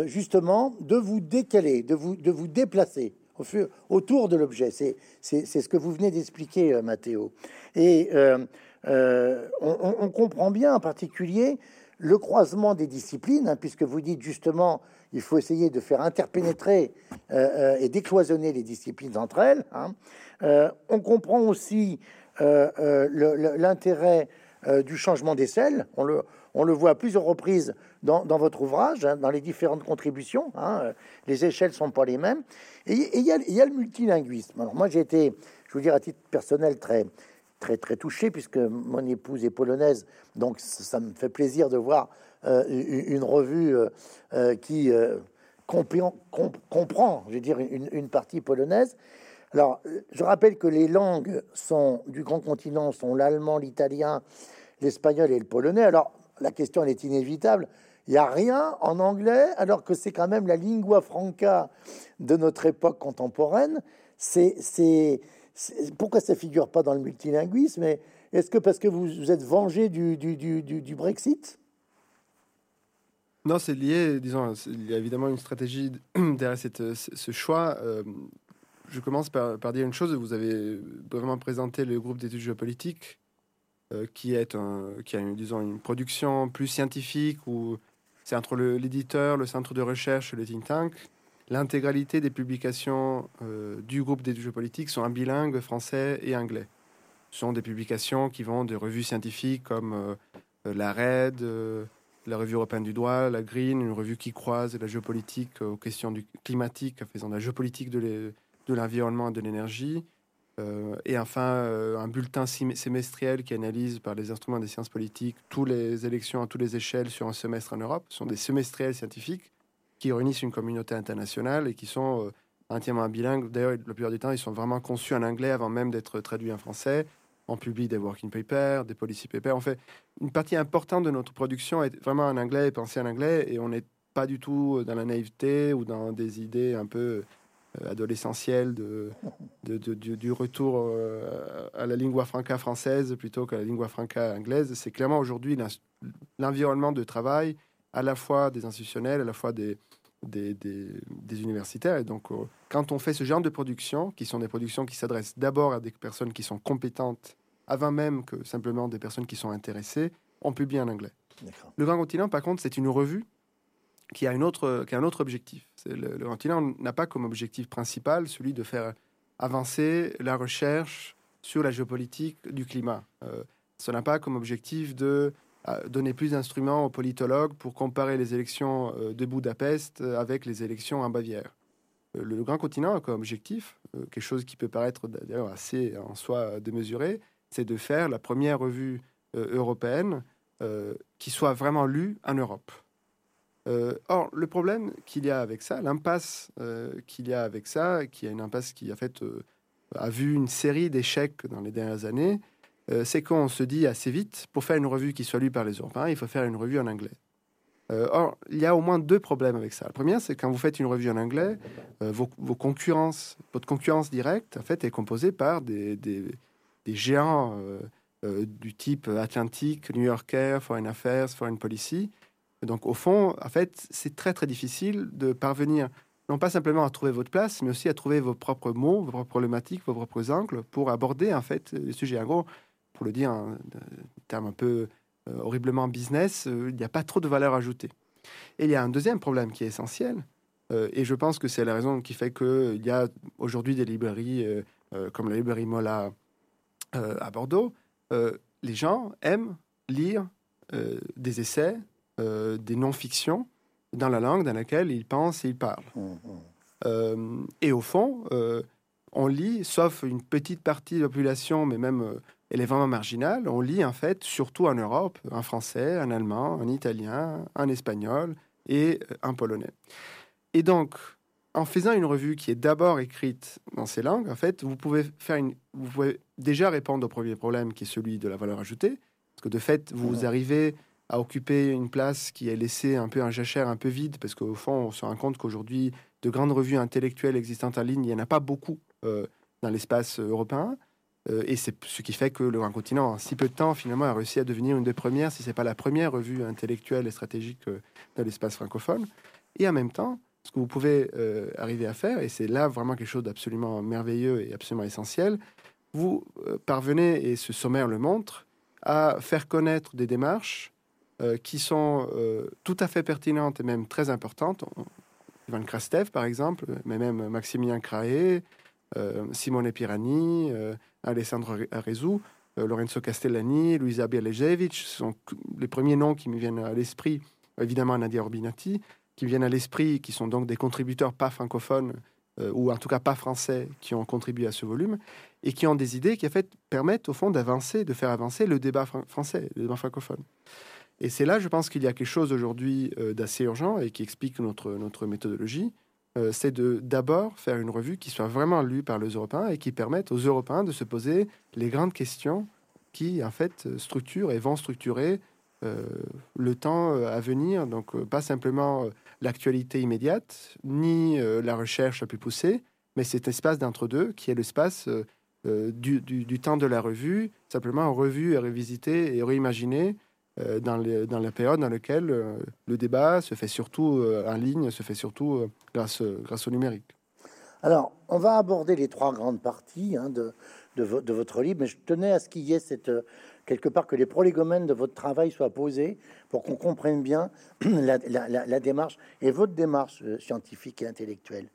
justement de vous décaler, de vous, de vous déplacer au autour de l'objet. C'est, ce que vous venez d'expliquer, Mathéo. Et on, comprend bien en particulier le croisement des disciplines, hein, puisque vous dites justement il faut essayer de faire interpénétrer euh, euh, et décloisonner les disciplines entre elles. Hein. Euh, on comprend aussi l'intérêt du changement. On le, on le voit à plusieurs reprises dans, votre ouvrage, hein, dans les différentes contributions. les échelles sont pas les mêmes. Et il y, a le multilinguisme. Moi, j'ai été, je veux dire à titre personnel, très très très touché puisque mon épouse est polonaise, donc ça me fait plaisir de voir euh, une revue euh, euh, qui comprend, je veux dire, une, partie polonaise. Alors, je rappelle que les langues sont du grand continent sont l'allemand, l'italien, l'espagnol et le polonais. Alors, la question elle est inévitable. Il n'y a rien en anglais, alors que c'est quand même la lingua franca de notre époque contemporaine. C'est pourquoi ça figure pas dans le multilinguisme Est-ce que parce que vous, êtes vengé du, du, Brexit? Non, c'est lié, disons, il y a évidemment une stratégie derrière cette, ce choix. Euh, je commence par, par, dire une chose, vous avez vraiment présenté le groupe d'études géopolitiques, euh, qui, est un, qui a une, disons, une production plus scientifique, où c'est entre l'éditeur, le, le centre de recherche, le think tank, L'intégralité des publications euh, du groupe des jeux politiques sont en bilingue français et anglais. Ce sont des publications qui vont de revues scientifiques comme euh, la RED, euh, la revue européenne du droit, la Green, une revue qui croise la géopolitique aux questions du climatique, faisant la géopolitique de l'environnement et de l'énergie. et enfin, un bulletin semestriel qui analyse par les instruments des sciences politiques toutes les élections à toutes les échelles sur un semestre en Europe. Ce sont des semestriels scientifiques qui réunissent une communauté internationale et qui sont euh, entièrement bilingues. D'ailleurs, la plupart du temps, ils sont vraiment conçus en anglais avant même d'être traduits en français. On publie des working papers, des policy papers. En fait, une partie importante de notre production est vraiment en anglais et pensée en anglais et on n'est pas du tout dans la naïveté ou dans des idées un peu adolescentielle de, du, retour à la lingua franca française plutôt qu'à la lingua franca anglaise. C'est clairement aujourd'hui l'environnement de travail à la fois des institutionnels, à la fois des, des, des, universitaires. Et donc, quand on fait ce genre de production, qui sont des productions qui s'adressent d'abord à des personnes qui sont compétentes, avant même que simplement des personnes qui sont intéressées, on publie en anglais. Le Grand Continent, par contre, c'est une revue qui a, une autre, qui a un autre objectif. Le, le Continent n'a pas comme objectif principal celui de faire avancer la recherche sur la géopolitique du climat. Euh, ça n'a pas comme objectif de euh, donner plus d'instruments aux politologues pour comparer les élections euh, de Budapest avec les élections en Bavière. Le, Grand Continent a comme objectif, quelque chose qui peut paraître d'ailleurs assez en soi démesuré, c'est de faire la première revue européenne qui soit vraiment lue en Europe. Euh, or, le problème qu'il y a avec ça, l'impasse euh, qu'il y a avec ça, qui est une impasse qui a fait euh, a vu une série d'échecs dans les dernières années, c'est qu'on se dit assez vite, pour faire une revue qui soit lue par les Européens, il faut faire une revue en anglais. or, il y a au moins deux problèmes avec ça. Le premier, c'est quand vous faites une revue en anglais, vos, concurrences, votre concurrence directe, en fait, est composée par des, des, des géants du type Atlantique, New Yorker, Foreign Affairs, Foreign Policy, donc, au fond, en fait, c'est très très difficile de parvenir non pas simplement à trouver votre place, mais aussi à trouver vos propres mots, vos propres problématiques, vos propres angles pour aborder en fait les sujets. En gros, pour le dire en termes un peu euh, horriblement business, euh, il n'y a pas trop de valeur ajoutée. Et il y a un deuxième problème qui est essentiel, euh, et je pense que c'est la raison qui fait qu'il y a aujourd'hui des librairies comme la librairie Mola à Bordeaux. les gens aiment lire des essais, euh, des non-fictions dans la langue dans laquelle ils pensent et ils parlent. Mmh, mmh. Euh, et au fond, on lit, sauf une petite partie de la population, mais même elle est vraiment marginale, on lit en fait surtout en Europe, en français, en allemand, en italien, en espagnol et en polonais. Et donc, en faisant une revue qui est d'abord écrite dans ces langues, en fait, vous pouvez faire une, vous pouvez déjà répondre au premier problème qui est celui de la valeur ajoutée, parce que de fait, vous arrivez à occuper une place qui est laissée un peu un jachère un peu vide, parce qu'au fond, on se rend compte qu'aujourd'hui, de grandes revues intellectuelles existantes en ligne, il n'y en a pas beaucoup euh, dans l'espace européen. Euh, et c'est ce qui fait que le Grand Continent, en si peu de temps, finalement, a réussi à devenir une des premières, si ce n'est pas la première revue intellectuelle et stratégique euh, dans l'espace francophone. Et en même temps, ce que vous pouvez arriver à faire, et c'est là vraiment quelque chose d'absolument merveilleux et absolument essentiel, vous parvenez, et ce sommaire le montre, à faire connaître des démarches euh, qui sont euh, tout à fait pertinentes et même très importantes. Ivan Krastev, par exemple, mais même Maximilien Craé, euh, Simone Pirani, Alessandro Arezou, Lorenzo Castellani, Luisa Bialejevic, sont les premiers noms qui me viennent à l'esprit, évidemment Nadia Orbinati, qui viennent à l'esprit, qui sont donc des contributeurs pas francophones, ou en tout cas pas français, qui ont contribué à ce volume, et qui ont des idées qui en fait permettent au fond d'avancer, de faire avancer le débat français, le débat francophone. Et c'est là, je pense qu'il y a quelque chose aujourd'hui euh, d'assez urgent et qui explique notre, notre méthodologie. Euh, c'est de d'abord faire une revue qui soit vraiment lue par les Européens et qui permette aux Européens de se poser les grandes questions qui, en fait, structurent et vont structurer euh, le temps à venir. Donc, pas simplement l'actualité immédiate, ni la recherche la plus poussée, mais cet espace d'entre-deux qui est l'espace du, du, temps de la revue, simplement revue et revisiter et réimaginer euh, dans, la période dans laquelle euh, le débat se fait surtout euh, en ligne, se fait surtout grâce, au numérique. Alors, on va aborder les trois grandes parties hein, de, votre livre, mais je tenais à ce qu'il y ait cette, quelque part que les prolégomènes de votre travail soient posés pour qu'on comprenne bien la, la, démarche et votre démarche scientifique et intellectuelle.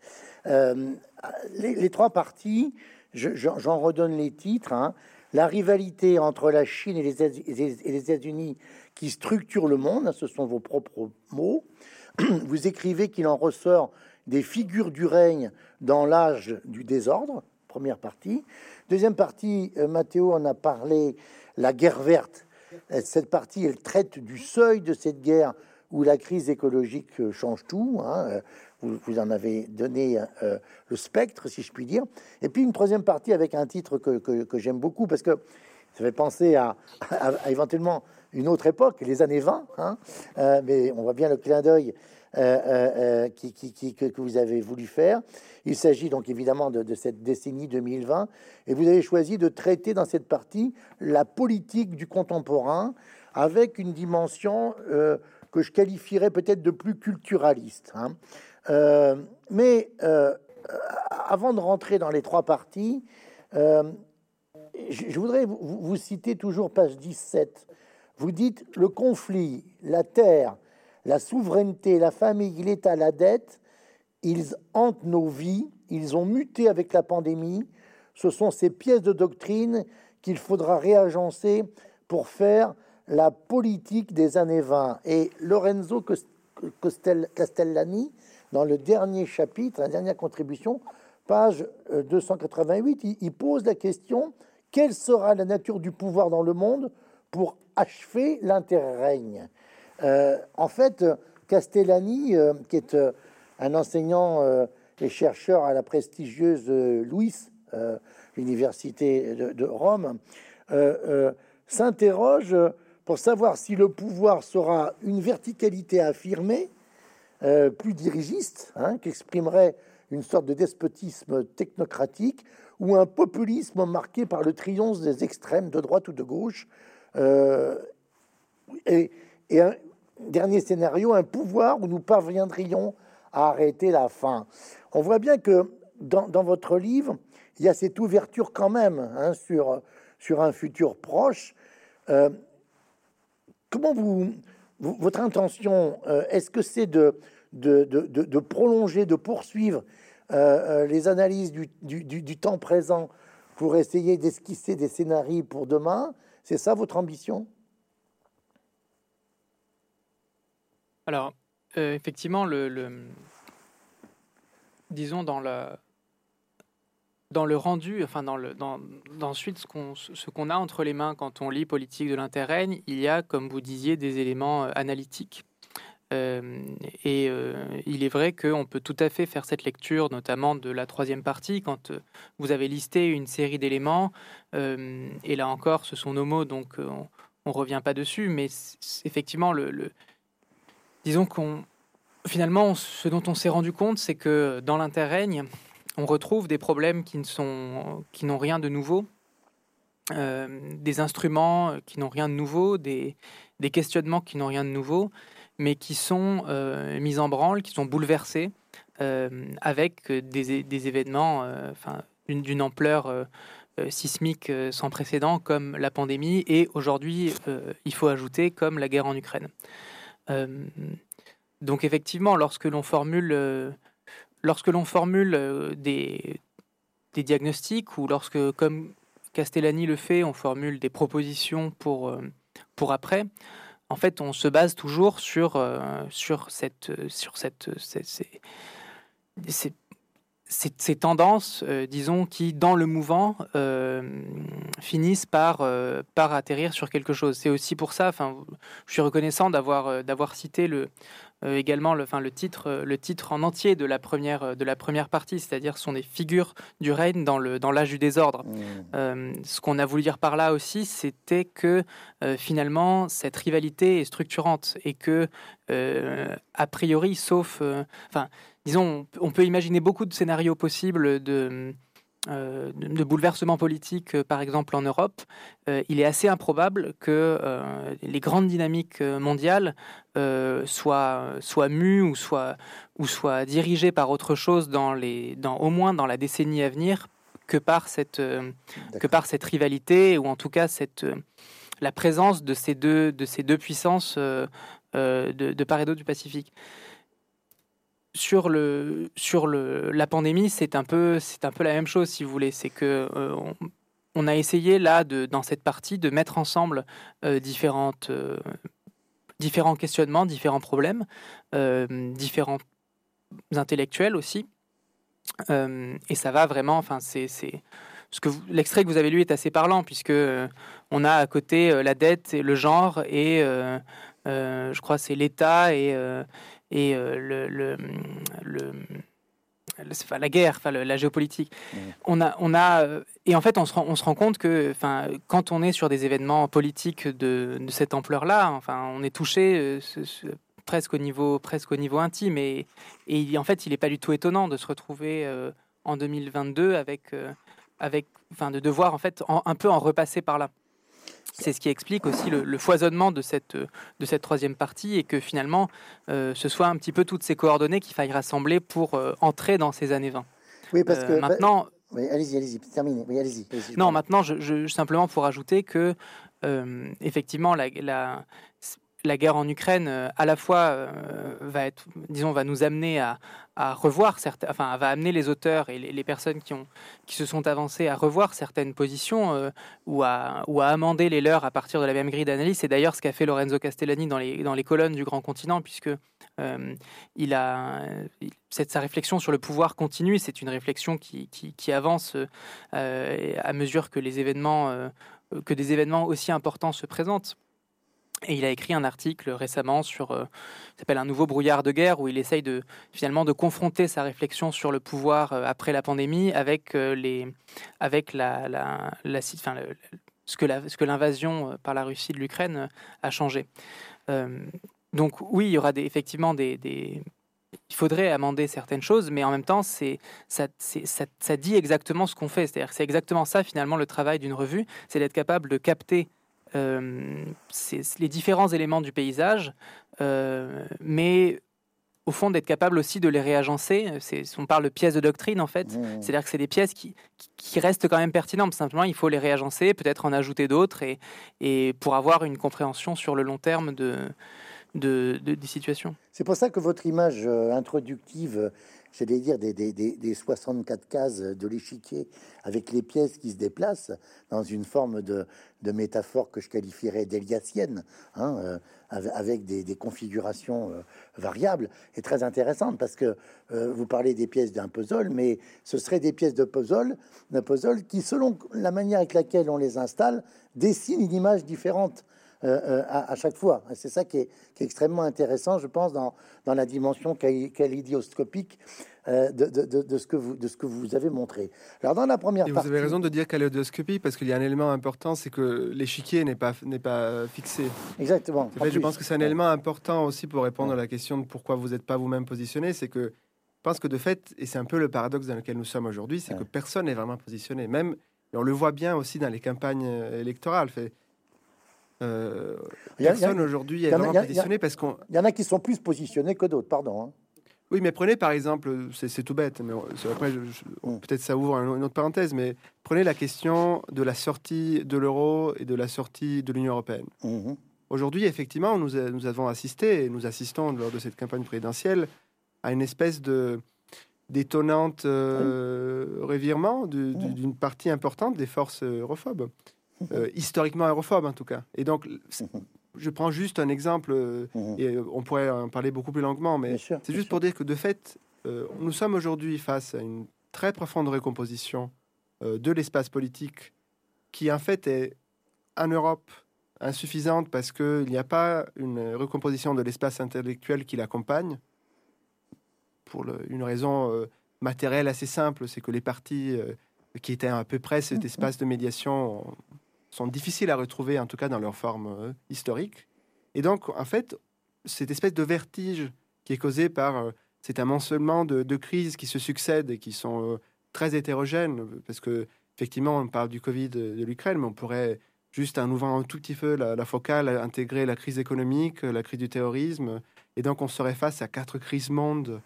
les, trois parties, j'en redonne les titres. Hein la rivalité entre la Chine et les, États-Unis qui structure le monde, ce sont vos propres mots. Vous écrivez qu'il en ressort des figures du règne dans l'âge du désordre, première partie. Deuxième partie, euh, Mathéo en a parlé, la guerre verte. Euh, cette partie, elle traite du seuil de cette guerre où la crise écologique euh, change tout. Hein vous, en avez donné euh, le spectre, si je puis dire. Et puis une troisième partie avec un titre que, j'aime beaucoup parce que ça fait penser à, éventuellement une autre époque, les années 20, hein. euh, mais on voit bien le clin d'œil euh, qui, que, vous avez voulu faire. Il s'agit donc évidemment de, cette décennie 2020, et vous avez choisi de traiter dans cette partie la politique du contemporain avec une dimension que je qualifierais peut-être de plus culturaliste. Hein. Euh, mais euh, avant de rentrer dans les trois parties, je, voudrais vous, citer toujours page 17. Vous dites le conflit, la terre, la souveraineté, la famille, l'État, la dette ils hantent nos vies, ils ont muté avec la pandémie. Ce sont ces pièces de doctrine qu'il faudra réagencer pour faire la politique des années 20. Et Lorenzo Castellani, dans le dernier chapitre, la dernière contribution, page 288, euh, il, pose la question quelle sera la nature du pouvoir dans le monde pour achever l'interrègne? Euh, En fait, Castellani, euh, qui est un enseignant et chercheur à la prestigieuse Louis, l'université de, Rome, s'interroge pour savoir si le pouvoir sera une verticalité affirmée, plus dirigiste, hein, qui exprimerait une sorte de despotisme technocratique, ou un populisme marqué par le triomphe des extrêmes de droite ou de gauche. et, et un dernier scénario, un pouvoir où nous parviendrions arrêter la faim. On voit bien que dans, votre livre, il y a cette ouverture quand même hein, sur, sur un futur proche. Euh, comment vous, votre intention, euh, est-ce que c'est de prolonger, de poursuivre euh, les analyses du, temps présent pour essayer d'esquisser des scénarios pour demain? C'est ça votre ambition? Alors, euh, effectivement, le, disons dans le, dans le rendu, enfin dans le, dans, ensuite ce qu'on qu'on a entre les mains quand on lit politique de l'interrègne, il y a, comme vous disiez, des éléments euh, analytiques. Euh, et il est vrai qu'on peut tout à fait faire cette lecture, notamment de la troisième partie, quand vous avez listé une série d'éléments. et là encore, ce sont nos mots, donc on, ne revient pas dessus. Mais effectivement, le, le disons qu'on finalement, ce dont on s'est rendu compte, c'est que dans l'interrègne, on retrouve des problèmes qui ne sont, qui n'ont rien de nouveau, euh, des instruments qui n'ont rien de nouveau, des, questionnements qui n'ont rien de nouveau, mais qui sont euh, mis en branle, qui sont bouleversés euh, avec des, événements, d'une ampleur sismique sans précédent, comme la pandémie, et aujourd'hui, il faut ajouter, comme la guerre en Ukraine. Donc effectivement, lorsque l'on formule, euh, lorsque l'on formule euh, des, diagnostics ou lorsque, comme Castellani le fait, on formule des propositions pour, euh, pour après, en fait, on se base toujours sur, sur cette, sur cette, ces, tendances, disons, qui, dans le mouvant, finissent par, par atterrir sur quelque chose. C'est aussi pour ça, enfin, je suis reconnaissant d'avoir, d'avoir cité le, euh, également le, enfin, le, titre, euh, le titre en entier de la première, euh, de la première partie, c'est-à-dire sont des figures du règne dans, le, dans l'âge du désordre. Mmh. ce qu'on a voulu dire par là aussi, c'était que finalement, cette rivalité est structurante et que, a priori, sauf, enfin, disons, on peut imaginer beaucoup de scénarios possibles de euh, bouleversements politiques, euh, par exemple en Europe, euh, il est assez improbable que les grandes dynamiques mondiales soient, mues ou soient, dirigées par autre chose, au moins dans la décennie à venir, que par cette, rivalité, ou en tout cas la présence de ces deux, de ces deux puissances de, de part et d'autre du Pacifique sur le sur le la pandémie, c'est un peu c'est un peu la même chose si vous voulez. C'est que euh, on, a essayé là dans cette partie de mettre ensemble euh, différentes euh, différents questionnements, différents problèmes, différents intellectuels aussi. et ça va vraiment. Enfin, c'est l'extrait que vous avez lu est assez parlant puisque on a à côté la dette, le genre et je crois c'est l'État et et euh, le, le, le enfin, la guerre, enfin, la géopolitique. Mmh. On a, on a, euh, et en fait, on se rend, on se rend compte que, enfin, quand on est sur des événements politiques de, de cette ampleur-là, enfin, on est touché euh, presque au niveau, presque au niveau intime. Et, et en fait, il n'est pas du tout étonnant de se retrouver en 2022 avec, avec, enfin, de devoir en fait un peu en repasser par là. C'est ce qui explique aussi le, foisonnement de cette, de cette troisième partie et que finalement, ce soit un petit peu toutes ces coordonnées qu'il faille rassembler pour entrer dans ces années 20. Oui, parce que maintenant, oui, allez-y, allez-y, terminez. Oui, allez-y. non, maintenant, je, simplement pour ajouter que, euh, effectivement, la, la, la, guerre en Ukraine, euh, à la fois, euh, va être, disons, va nous amener à, revoir certains, enfin, va amener les auteurs et les, personnes qui, se sont avancées à revoir certaines positions ou, à, ou à amender les leurs à partir de la même grille d'analyse. C'est d'ailleurs ce qu'a fait Lorenzo Castellani dans les, colonnes du Grand Continent, puisque euh, sa réflexion sur le pouvoir continue. C'est une réflexion qui, avance euh, à mesure euh, que des événements aussi importants se présentent. Et il a écrit un article récemment sur, euh, s'appelle Un nouveau brouillard de guerre, où il essaye de finalement de confronter sa réflexion sur le pouvoir après la pandémie avec les, avec la, la, la ce que l'invasion par la Russie de l'Ukraine a changé. Donc oui, il y aura des, effectivement des, Il faudrait amender certaines choses, mais en même temps, c'est, ça, ça, dit exactement ce qu'on fait. C'est-à-dire c'est exactement ça, finalement, le travail d'une revue, c'est d'être capable de capter euh, les différents éléments du paysage, euh, mais au fond d'être capable aussi de les réagencer. on parle de pièces de doctrine en fait, mmh. c'est-à-dire que c'est des pièces qui, qui, restent quand même pertinentes. Simplement, il faut les réagencer, peut-être en ajouter d'autres, et, et, pour avoir une compréhension sur le long terme de, de, des situations. C'est pour ça que votre image euh, introductive, j'allais dire des, des, des, 64 cases de l'échiquier avec les pièces qui se déplacent dans une forme de, métaphore que je qualifierais d'Eliassienne, hein, euh, avec des, configurations euh, variables, est très intéressante parce que vous parlez des pièces d'un puzzle, mais ce seraient des pièces de puzzle, de puzzle qui, selon la manière avec laquelle on les installe, dessinent une image différente. Euh, euh, à, chaque fois. C'est ça qui est, extrêmement intéressant, je pense, dans, dans la dimension kaléidoscopique euh, de, de, de, ce que vous, de ce que vous avez montré. Alors, dans la première partie... Vous avez raison de dire kaléidoscopie, parce qu'il y a un élément important, c'est que l'échiquier n'est pas, n'est pas fixé. Exactement. Fait, je pense que c'est un élément important aussi pour répondre à la question de pourquoi vous n'êtes pas vous-même positionné, c'est que je pense que de fait, et c'est un peu le paradoxe dans lequel nous sommes aujourd'hui, c'est que personne n'est vraiment positionné. Même, et on le voit bien aussi dans les campagnes électorales. Fait, euh, personne aujourd'hui est vraiment positionné parce qu'on. Il y en a qui sont plus positionnés que d'autres, pardon. Hein. Oui, mais prenez par exemple, c'est tout bête, mais après, mm. peut-être ça ouvre une autre parenthèse, mais prenez la question de la sortie de l'euro et de la sortie de l'Union européenne. Mm-hmm. Aujourd'hui, effectivement, nous, nous, avons assisté, et nous assistons lors de cette campagne présidentielle, à une espèce de d'étonnante euh, revirement mm. d'une partie importante des forces europhobes. Euh, historiquement aérophobe en tout cas. Et donc, je prends juste un exemple, euh, et euh, on pourrait en parler beaucoup plus longuement, mais c'est juste pour dire que de fait, nous sommes aujourd'hui face à une très profonde recomposition de l'espace politique qui en fait est en Europe insuffisante parce qu'il n'y a pas une recomposition de l'espace intellectuel qui l'accompagne, pour une raison matérielle assez simple, c'est que les partis qui étaient à peu près cet mhm. espace de médiation sont difficiles à retrouver, en tout cas dans leur forme euh, historique. Et donc, en fait, cette espèce de vertige qui est causé par euh, cet amoncellement de, crises qui se succèdent et qui sont euh, très hétérogènes, parce que effectivement, on parle du Covid de l'Ukraine, mais on pourrait juste en ouvrant un tout petit peu la, la, focale, intégrer la crise économique, la crise du terrorisme, et donc on serait face à quatre crises mondes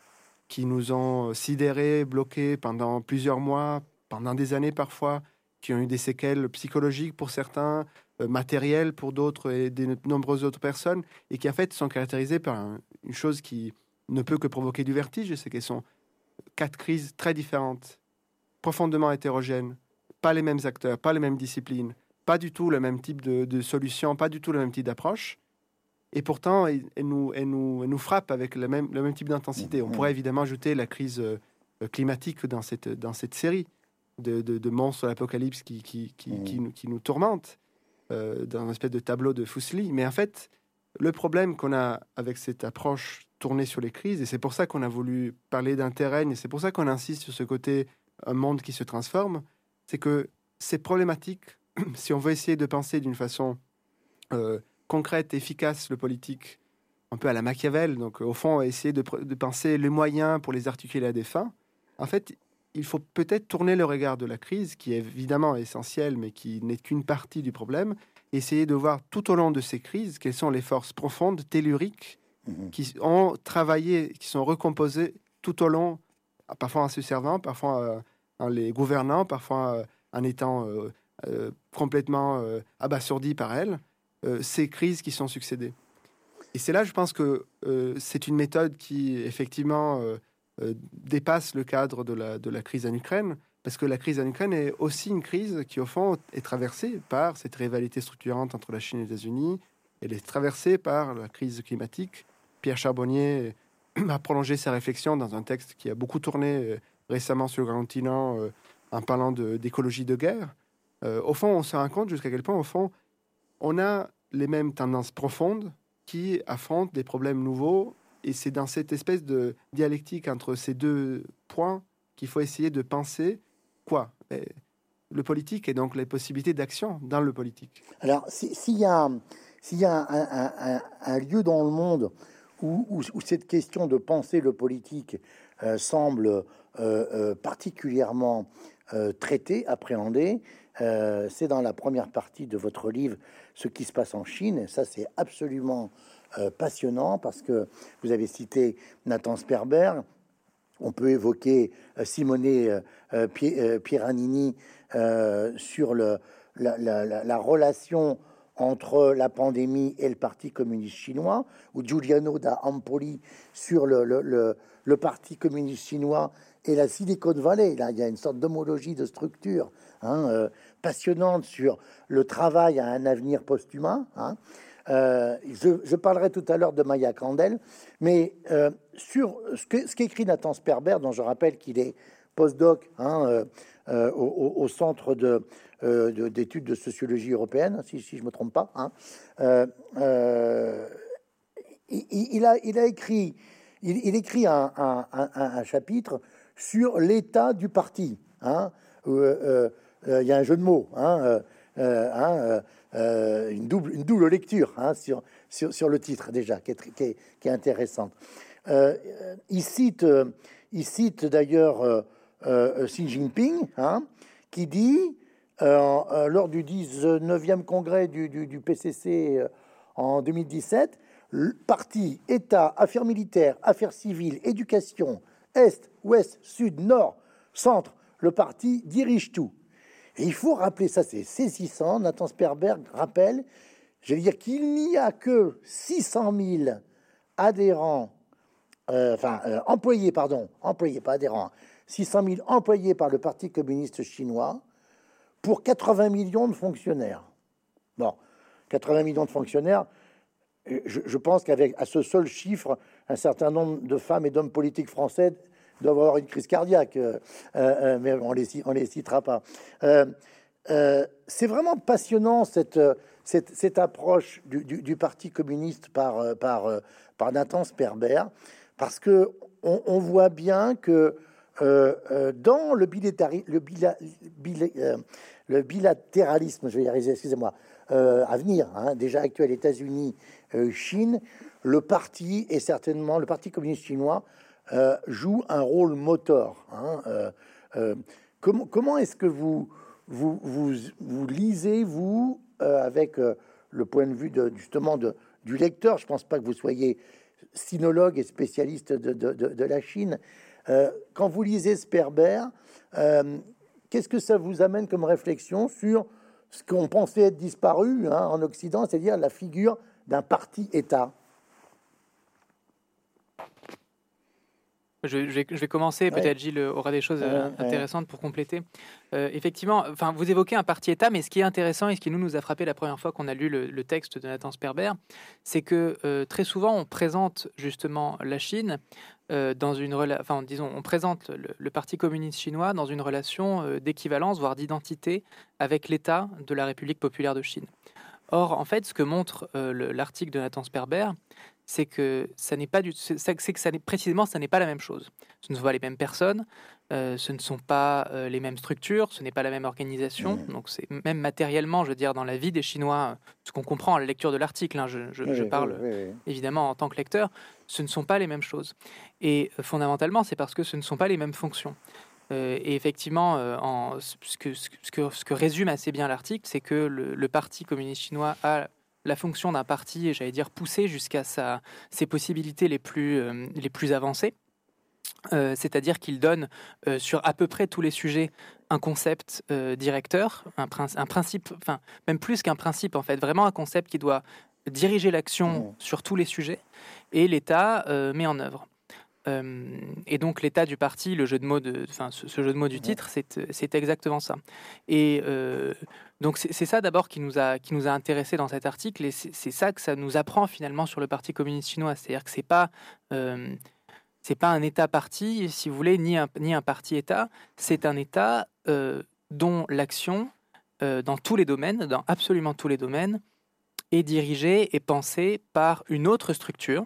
qui nous ont sidérés, bloqués pendant plusieurs mois, pendant des années parfois, qui ont eu des séquelles psychologiques pour certains, euh, matérielles pour d'autres et de nombreuses autres personnes, et qui en fait sont caractérisées par une chose qui ne peut que provoquer du vertige, c'est qu'elles sont quatre crises très différentes, profondément hétérogènes, pas les mêmes acteurs, pas les mêmes disciplines, pas du tout le même type de, de solution, pas du tout le même type d'approche. Et pourtant, elles, nous, elles nous, nous frappent avec le même, le même type d'intensité. On mmh. pourrait évidemment ajouter la crise euh, climatique dans cette, dans cette série de, de, monstres de l'apocalypse qui, qui, qui, mmh. qui, nous, tourmentent euh, dans un espèce de tableau de Fuseli. Mais en fait, le problème qu'on a avec cette approche tournée sur les crises, et c'est pour ça qu'on a voulu parler d'un terrain, et c'est pour ça qu'on insiste sur ce côté un monde qui se transforme, c'est que c'est problématique si on veut essayer de penser d'une façon euh, concrète, efficace le politique, un peu à la Machiavel, donc au fond, essayer de, de penser les moyens pour les articuler à des fins. En fait, il faut peut-être tourner le regard de la crise, qui est évidemment essentielle, mais qui n'est qu'une partie du problème, essayer de voir tout au long de ces crises quelles sont les forces profondes, telluriques, mhm. qui ont travaillé, qui sont recomposées tout au long, parfois en se servant, parfois euh, en les gouvernant, parfois euh, en étant euh, complètement abasourdis par elles, ces crises qui sont succédées. Et c'est là, je pense que c'est une méthode qui, effectivement, dépasse le cadre de la, crise en Ukraine, parce que la crise en Ukraine est aussi une crise qui, au fond, est traversée par cette rivalité structurante entre la Chine et les États-Unis. Elle est traversée par la crise climatique. Pierre Charbonnier a prolongé sa réflexion dans un texte qui a beaucoup tourné euh, récemment sur le continent euh, en parlant d'écologie de, guerre. au fond, on se rend compte jusqu'à quel point, au fond, on a les mêmes tendances profondes qui affrontent des problèmes nouveaux et c'est dans cette espèce de dialectique entre ces deux points qu'il faut essayer de penser quoi Le politique et donc les possibilités d'action dans le politique. Alors, s'il y a, s'il y a un, lieu dans le monde où, cette question de penser le politique euh, semble euh, euh, particulièrement traitée, appréhendée, c'est dans la première partie de votre livre, Ce qui se passe en Chine. Ça, c'est absolument euh, passionnant parce que vous avez cité Nathan Sperber, on peut évoquer euh, Simone euh, Piranini sur la, relation entre la pandémie et le Parti communiste chinois, ou Giuliano da Ampoli sur le, Parti communiste chinois et la Silicon Valley. Là, il y a une sorte d'homologie de structure hein, passionnante sur le travail à un avenir post-humain. Hein. Euh, je, parlerai tout à l'heure de Maya Candel, mais euh, sur ce qu'écrit Nathan Sperber, dont je rappelle qu'il est postdoc hein, euh, au, centre d'études de, sociologie européenne, si, je ne me trompe pas, hein, il, a, écrit, il, écrit un, chapitre sur l'état du parti. Hein, il y a un jeu de mots. Euh, une, double, une double lecture hein, sur, sur, le titre déjà, qui est, qui est, intéressante. Euh, il cite, il cite d'ailleurs euh, Xi Jinping, hein, qui dit, lors du 19e congrès du, du, PCC en 2017, le parti, État, affaires militaires, affaires civiles, éducation, Est, Ouest, Sud, Nord, Centre, le parti dirige tout. Il faut rappeler ça, c'est saisissant. Nathan Sperberg rappelle, je veux dire qu'il n'y a que 600 000 adhérents, euh, enfin euh, employés, pardon, employés, pas adhérents, 600 000 employés par le Parti communiste chinois pour 80 millions de fonctionnaires. Bon, 80 millions de fonctionnaires, je, je pense qu'avec à ce seul chiffre, un certain nombre de femmes et d'hommes politiques français doivent avoir une crise cardiaque, euh, euh, mais on les, on les citera pas. Euh, c'est vraiment passionnant cette, cette, approche du, Parti communiste par, par, par Nathan Sperber, parce que on, voit bien que dans le, le, le bilatéralisme, je vais y arriver, excusez-moi, à venir, hein, déjà actuel États-Unis, Chine, le parti est certainement le Parti communiste chinois euh, joue un rôle moteur. Hein, euh, euh, comment, comment est-ce que vous, vous, vous, lisez, vous, avec le point de vue justement de, du lecteur? Je pense pas que vous soyez sinologue et spécialiste de, de, de la Chine. quand vous lisez Sperber, qu'est-ce que ça vous amène comme réflexion sur ce qu'on pensait être disparu hein, en Occident, c'est-à-dire la figure d'un parti-État? Je, vais, commencer, peut-être Gilles aura des choses euh, intéressantes pour compléter. Euh, effectivement, enfin, vous évoquez un parti-État, mais ce qui est intéressant et ce qui nous, nous a frappé la première fois qu'on a lu le, texte de Nathan Sperber, c'est que euh, très souvent on présente justement la Chine dans une relation, enfin, disons, on présente le, Parti communiste chinois dans une relation d'équivalence, voire d'identité, avec l'État de la République populaire de Chine. Or, en fait, ce que montre l'article de Nathan Sperber, c'est que ça n'est pas du, c'est que ça n'est précisément ça n'est pas la même chose. Ce ne sont pas les mêmes personnes, euh, ce ne sont pas euh, les mêmes structures, ce n'est pas la même organisation. Mmh. Donc c'est même matériellement, je veux dire, dans la vie des Chinois, ce qu'on comprend à la lecture de l'article, hein, je, parle évidemment en tant que lecteur, ce ne sont pas les mêmes choses. Et fondamentalement, c'est parce que ce ne sont pas les mêmes fonctions. et effectivement, en, ce, que, ce, que, ce, que, résume assez bien l'article, c'est que le, le, Parti communiste chinois a la fonction d'un parti, j'allais dire, poussé jusqu'à ses possibilités les plus, euh, les plus avancées. Euh, c'est-à-dire qu'il donne euh, sur à peu près tous les sujets un concept directeur, un, un, principe, enfin même plus qu'un principe en fait, vraiment un concept qui doit diriger l'action mmh. sur tous les sujets, et l'État met en œuvre. Et donc l'état du parti, le jeu de mots de, enfin ce, jeu de mots du titre, c'est exactement ça. Et donc c'est ça d'abord qui nous a qui nous a intéressé dans cet article et c'est ça que ça nous apprend finalement sur le Parti communiste chinois, c'est-à-dire que c'est pas euh, c'est pas un État-parti, si vous voulez, ni un ni un parti-État, c'est un État euh, dont l'action euh, dans tous les domaines, dans absolument tous les domaines, est dirigée et pensée par une autre structure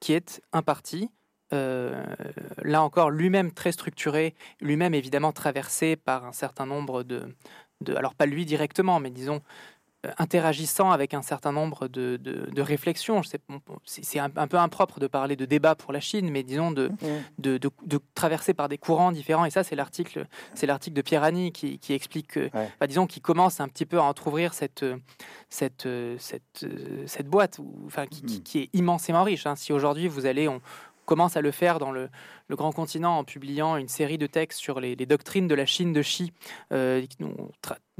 qui est un parti. Là encore, lui-même très structuré, lui-même évidemment traversé par un certain nombre de, alors pas lui directement, mais disons euh, interagissant avec un certain nombre de, de, réflexions. C'est un, peu impropre de parler de débat pour la Chine, mais disons de, mm-hmm. de, traverser par des courants différents. Et ça, c'est l'article, c'est l'article de Pierre Annie qui, explique, bah, disons, qui commence un petit peu à entrouvrir cette, cette, cette, cette boîte, enfin, qui, qui, est immensément riche. Hein. Si aujourd'hui vous allez, on, commence à le faire dans le, grand continent en publiant une série de textes sur les, doctrines de la Chine de Xi, euh,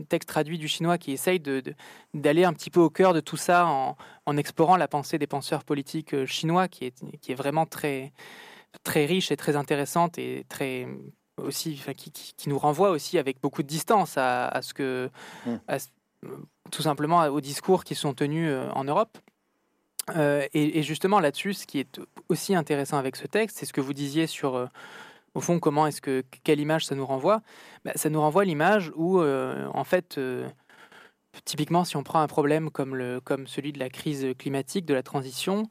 texte traduit du chinois qui essaye d'aller un petit peu au cœur de tout ça en, explorant la pensée des penseurs politiques euh, chinois, qui est, qui est vraiment très, très riche et très intéressante et très aussi, qui, qui, nous renvoie aussi avec beaucoup de distance à, ce que, mmh. tout simplement aux discours qui sont tenus euh, en Europe. Euh, et, justement là-dessus, ce qui est aussi intéressant avec ce texte, c'est ce que vous disiez sur, euh, au fond, comment est-ce que quelle image ça nous renvoie bah, Ça nous renvoie l'image où, euh, en fait, typiquement, si on prend un problème comme, le, comme celui de la crise climatique, de la transition,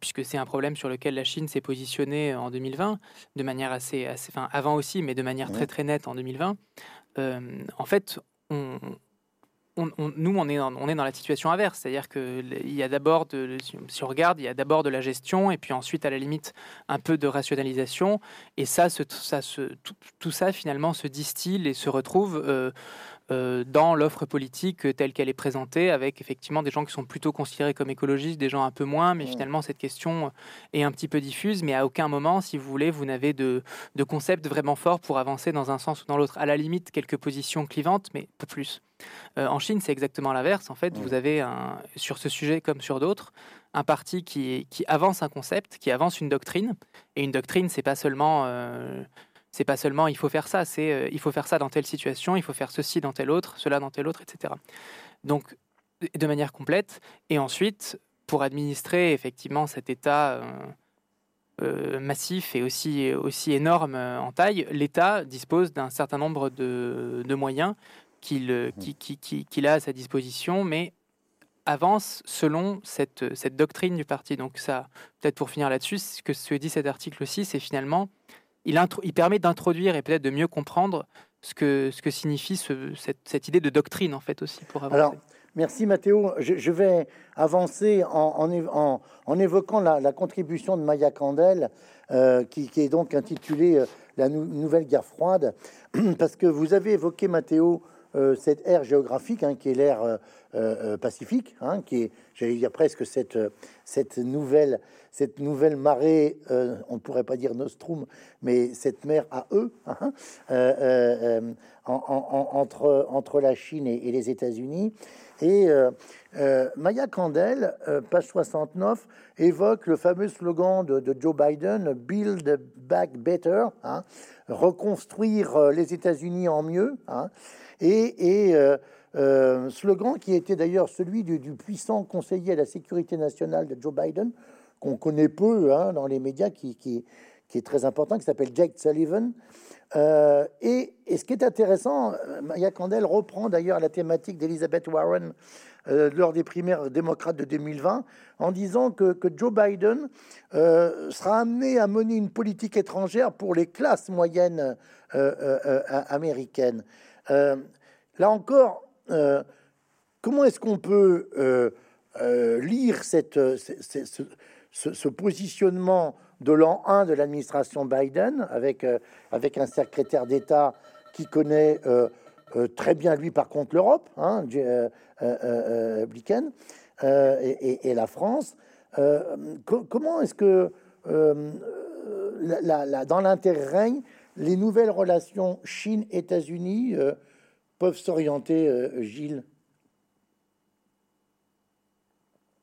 puisque c'est un problème sur lequel la Chine s'est positionnée en 2020, de manière assez, assez, enfin avant aussi, mais de manière très très nette en 2020. en fait, on, nous, on est, dans, on est dans la situation inverse, c'est-à-dire qu'il y a d'abord, si on regarde, il y a d'abord de la gestion et puis ensuite, à la limite, un peu de rationalisation. Et ça, ça tout, ça, finalement, se distille et se retrouve euh, dans l'offre politique telle qu'elle est présentée, avec effectivement des gens qui sont plutôt considérés comme écologistes, des gens un peu moins, mais finalement cette question est un petit peu diffuse, mais à aucun moment, si vous voulez, vous n'avez de, de concept vraiment fort pour avancer dans un sens ou dans l'autre. À la limite, quelques positions clivantes, mais pas plus. Euh, en Chine, c'est exactement l'inverse. En fait, vous avez un, sur ce sujet comme sur d'autres, un parti qui, qui avance un concept, qui avance une doctrine. Et une doctrine, c'est pas seulement euh, c'est pas seulement il faut faire ça, c'est euh, il faut faire ça dans telle situation, il faut faire ceci dans telle autre, cela dans telle autre, etc. Donc de manière complète. Et ensuite, pour administrer effectivement cet État euh, euh, massif et aussi, aussi énorme en taille, l'État dispose d'un certain nombre de, de moyens qu'il qui, qui, qui, a à sa disposition, mais avance selon cette, cette doctrine du parti. Donc ça, peut-être pour finir là-dessus, ce que dit cet article aussi, c'est finalement il, permet d'introduire et peut-être de mieux comprendre ce que, ce que signifie cette, idée de doctrine, en fait, aussi, pour avancer. Alors, merci Mathéo. Je, vais avancer en, en, évoquant la, contribution de Maya Candel, euh, qui, est donc intitulée euh, La nouvelle guerre froide, parce que vous avez évoqué, Mathéo, cette ère géographique hein, qui est l'ère euh, euh, pacifique, hein, qui est, j'allais dire presque cette, cette, nouvelle, cette nouvelle marée, on ne pourrait pas dire Nostrum, mais cette mer à eux, hein, entre, entre la Chine et, les États-Unis. Et Maya Candel, page 69, évoque le fameux slogan de Joe Biden, Build Back Better, reconstruire les États-Unis en mieux et, euh, euh, slogan qui était d'ailleurs celui du, puissant conseiller à la sécurité nationale de Joe Biden, qu'on connaît peu hein, dans les médias, qui, est très important, qui s'appelle Jake Sullivan. et, ce qui est intéressant, Maya Candel reprend d'ailleurs la thématique d'Elizabeth Warren lors des primaires démocrates de 2020 en disant que Joe Biden sera amené à mener une politique étrangère pour les classes moyennes américaines. Là encore, comment est-ce qu'on peut euh, lire euh, ce, positionnement de l'an 1 de l'administration Biden avec, euh, un secrétaire d'État qui connaît très bien, lui, par contre, l'Europe, hein, Blinken, et, la France. comment est-ce que, la, dans l'intérêt règne, les nouvelles relations Chine-États-Unis peuvent s'orienter, Gilles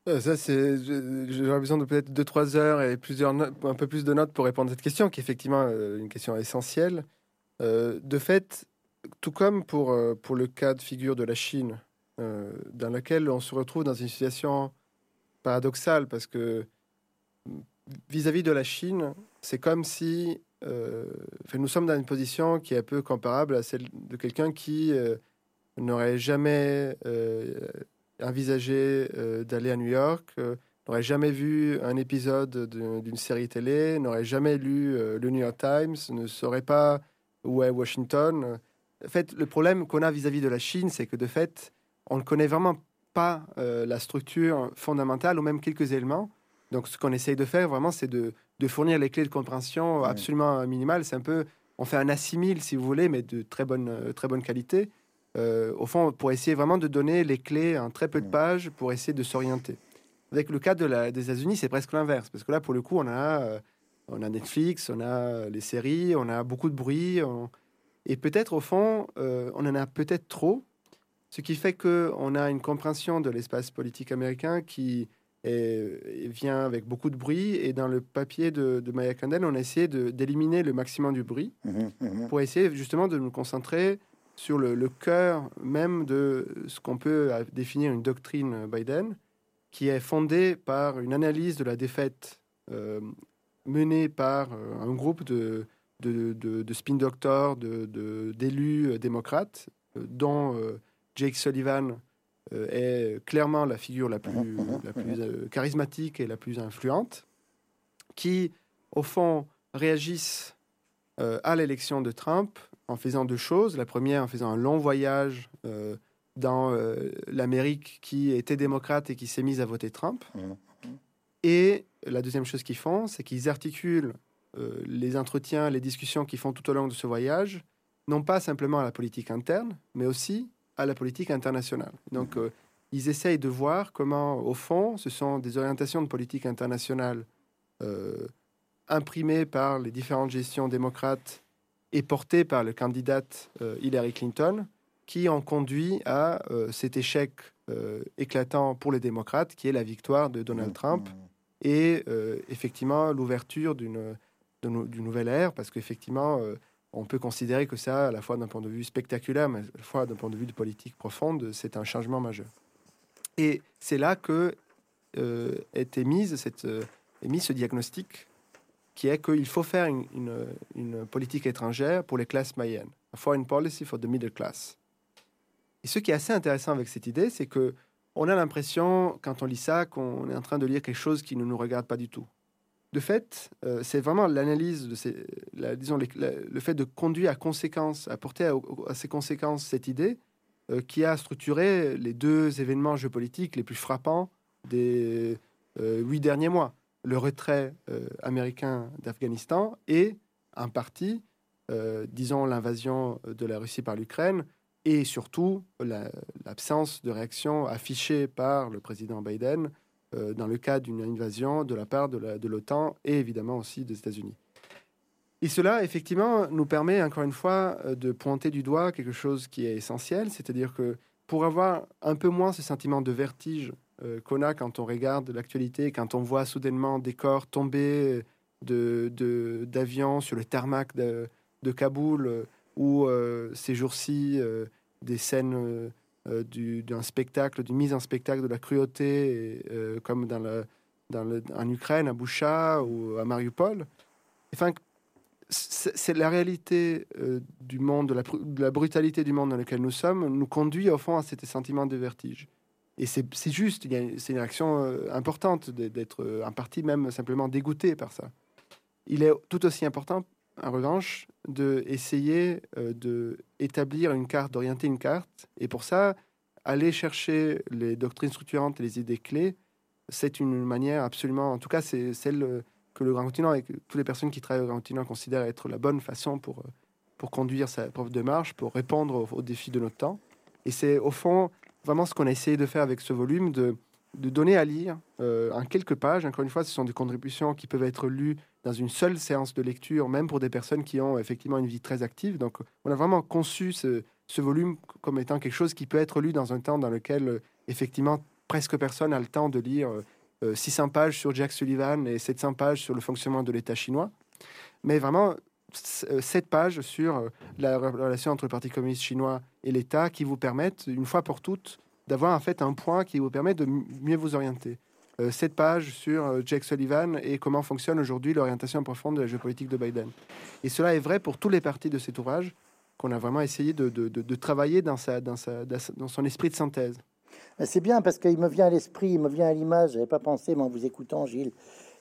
Euh, ça, c'est. J'aurais besoin de peut-être 2-3 heures et plusieurs un peu plus de notes pour répondre à cette question, qui est effectivement euh, une question essentielle. Euh, de fait, tout comme pour, pour le cas de figure de la Chine, dans laquelle on se retrouve dans une situation paradoxale, parce que vis-à-vis de la Chine, c'est comme si nous sommes dans une position qui est un peu comparable à celle de quelqu'un qui n'aurait jamais envisagé euh, d'aller à New York, euh, n'aurait jamais vu un épisode d'une série télé, n'aurait jamais lu euh, le New York Times, ne saurait pas où est Washington. En fait, le problème qu'on a vis-à-vis de la Chine, c'est que de fait, on ne connaît vraiment pas la structure fondamentale ou même quelques éléments. Donc, ce qu'on essaye de faire vraiment, c'est de, de, fournir les clés de compréhension absolument minimales. C'est un peu, on fait un assimile, si vous voulez, mais de très bonne, très bonne qualité. Euh, au fond, pour essayer vraiment de donner les clés en très peu de pages pour essayer de s'orienter. Avec le cas de la, des États-Unis, c'est presque l'inverse, parce que là, pour le coup, on a, euh, on a Netflix, on a les séries, on a beaucoup de bruit, et peut-être au fond, euh, on en a peut-être trop, ce qui fait qu'on a une compréhension de l'espace politique américain qui vient avec beaucoup de bruit, et dans le papier de, de Maya Kandel, on a essayé d'éliminer le maximum du bruit mmh mmh pour essayer justement de nous concentrer sur le, cœur même de ce qu'on peut définir une doctrine Biden, qui est fondée par une analyse de la défaite euh, menée par euh, un groupe de, de, spin doctors, d'élus euh, démocrates, dont Jake Sullivan est clairement la figure la plus, plus charismatique et la plus influente, qui, au fond, réagissent à l'élection de Trump en faisant deux choses. La première, en faisant un long voyage euh, dans euh, l'Amérique qui était démocrate et qui s'est mise à voter Trump. Et la deuxième chose qu'ils font, c'est qu'ils articulent euh, les entretiens, les discussions qu'ils font tout au long de ce voyage, non pas simplement à la politique interne, mais aussi à la politique internationale. Donc, mmh. ils essayent de voir comment, au fond, ce sont des orientations de politique internationale imprimées par les différentes gestions démocrates et porté par le candidat euh, Hillary Clinton, qui ont conduit à euh, cet échec euh, éclatant pour les démocrates, qui est la victoire de Donald Trump et effectivement l'ouverture d'une nouvelle ère, parce qu'effectivement, on peut considérer que ça, à la fois d'un point de vue spectaculaire, mais à la fois d'un point de vue de politique profonde, c'est un changement majeur. Et c'est là que est émise émis ce diagnostic qui est qu'il faut faire une, politique étrangère pour les classes moyennes, a foreign policy for the middle class. Et ce qui est assez intéressant avec cette idée, c'est que on a l'impression, quand on lit ça, qu'on est en train de lire quelque chose qui ne nous regarde pas du tout. De fait, euh, c'est vraiment l'analyse de ces, disons, le fait de conduire à conséquence, à porter à, ses conséquences cette idée euh, qui a structuré les deux événements géopolitiques les plus frappants des euh, huit derniers mois. Le retrait américain d'Afghanistan et en partie, disons, l'invasion de la Russie par l'Ukraine et surtout l'absence de réaction affichée par le président Biden euh, dans le cas d'une invasion de la part de l'OTAN et évidemment aussi des États-Unis. Et cela, effectivement, nous permet encore une fois de pointer du doigt quelque chose qui est essentiel, c'est-à-dire que pour avoir un peu moins ce sentiment de vertige euh, qu'on a quand on regarde l'actualité, quand on voit soudainement des corps tomber d'avions de, d'avions sur le tarmac de, de Kaboul, euh, ou euh, ces jours-ci des scènes d'un spectacle, d'une mise en spectacle de la cruauté, comme dans, dans en Ukraine, à Boucha ou à Mariupol. enfin, c'est la réalité euh, du monde, de la, brutalité du monde dans lequel nous sommes, nous conduit au fond à cet sentiment de vertige. Et c'est juste, c'est une réaction euh, importante d'être euh, un parti même simplement dégoûté par ça. Il est tout aussi important, en revanche, d'essayer de d'établir une carte, d'orienter une carte. Et pour ça, aller chercher les doctrines structurantes et les idées clés, c'est une manière absolument, en tout cas, c'est celle que le Grand Continent et que toutes les personnes qui travaillent au Grand Continent considèrent être la bonne façon pour, euh, pour conduire sa propre démarche, pour répondre aux, défis de notre temps. Et c'est au fond vraiment ce qu'on a essayé de faire avec ce volume, de, de donner à lire euh, en quelques pages. Encore une fois, ce sont des contributions qui peuvent être lues dans une seule séance de lecture, même pour des personnes qui ont effectivement une vie très active. Donc, on a vraiment conçu ce, volume comme étant quelque chose qui peut être lu dans un temps dans lequel, euh, effectivement, presque personne a le temps de lire 600 euh, pages sur Jack Sullivan et 700 pages sur le fonctionnement de l'État chinois, mais vraiment 7 euh, pages sur euh, la relation entre le Parti communiste chinois et l'État qui vous permettent, une fois pour toutes, d'avoir en fait un point qui vous permet de mieux vous orienter. Euh, 7 pages sur Jack Sullivan et comment fonctionne aujourd'hui l'orientation profonde de la géopolitique de Biden. Et cela est vrai pour tous les parties de cet ouvrage qu'on a vraiment essayé de, de, de, travailler dans, sa, dans, sa, dans son esprit de synthèse. C'est bien parce qu'il me vient à l'esprit, il me vient à l'image, je n'avais pas pensé, mais en vous écoutant, Gilles,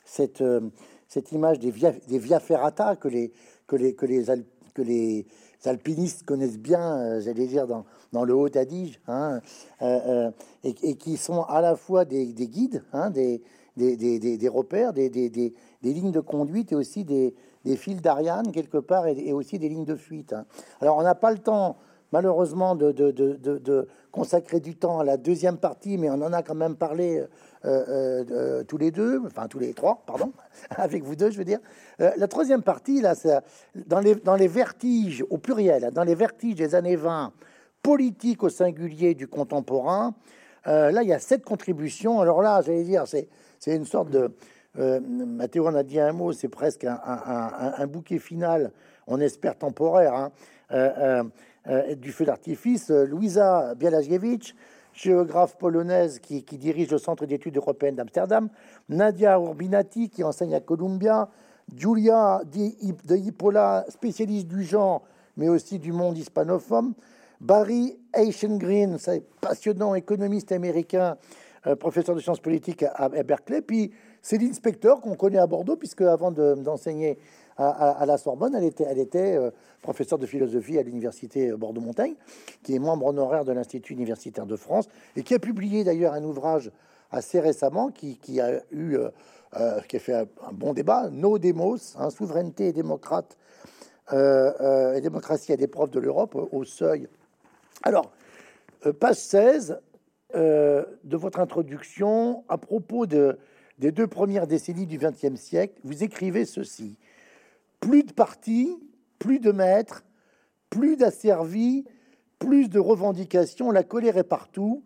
cette, euh, cette image des via, des via ferrata que les, que les, que les, que les alpinistes connaissent bien, euh, j'allais dire, dans, dans le Haut-Adige, hein, euh, et, et, qui sont à la fois des, des guides, hein, des, des, des, des, repères, des, lignes de conduite et aussi des, fils d'Ariane quelque part et, aussi des lignes de fuite. Hein. Alors on n'a pas le temps malheureusement de, de, de, consacrer du temps à la deuxième partie, mais on en a quand même parlé euh, euh, euh, tous les deux, enfin tous les trois, pardon, avec vous deux, je veux dire. la troisième partie, là, c'est dans les, dans les vertiges, au pluriel, dans les vertiges des années 20, politiques au singulier du contemporain, là, il y a sept contributions. Alors là, j'allais dire, c'est une sorte de... Mathéo en a dit un mot, c'est presque un, bouquet final, on espère temporaire, hein, euh, du feu d'artifice, euh, Louisa Bialagiewicz, géographe polonaise qui, dirige le Centre d'études européennes d'Amsterdam, Nadia Urbinati, qui enseigne à Columbia, Julia de Hippola, spécialiste du genre, mais aussi du monde hispanophone, Barry Eichengreen, passionnant économiste américain, euh, professeur de sciences politiques à, Berkeley, puis Céline Spector, qu'on connaît à Bordeaux, puisque avant d'enseigner à, la Sorbonne. Elle était, euh, professeure de philosophie à l'université Bordeaux-Montaigne, qui est membre honoraire de l'Institut universitaire de France et qui a publié d'ailleurs un ouvrage assez récemment qui, a eu, euh, euh, qui a fait un, bon débat, Nos démos, hein, souveraineté et démocrate et démocratie à des profs de l'Europe au seuil. Alors, page 16 de votre introduction à propos de, des deux premières décennies du XXe siècle, vous écrivez ceci. Plus de partis, plus de maîtres, plus d'asservis, plus de revendications, la colère est partout.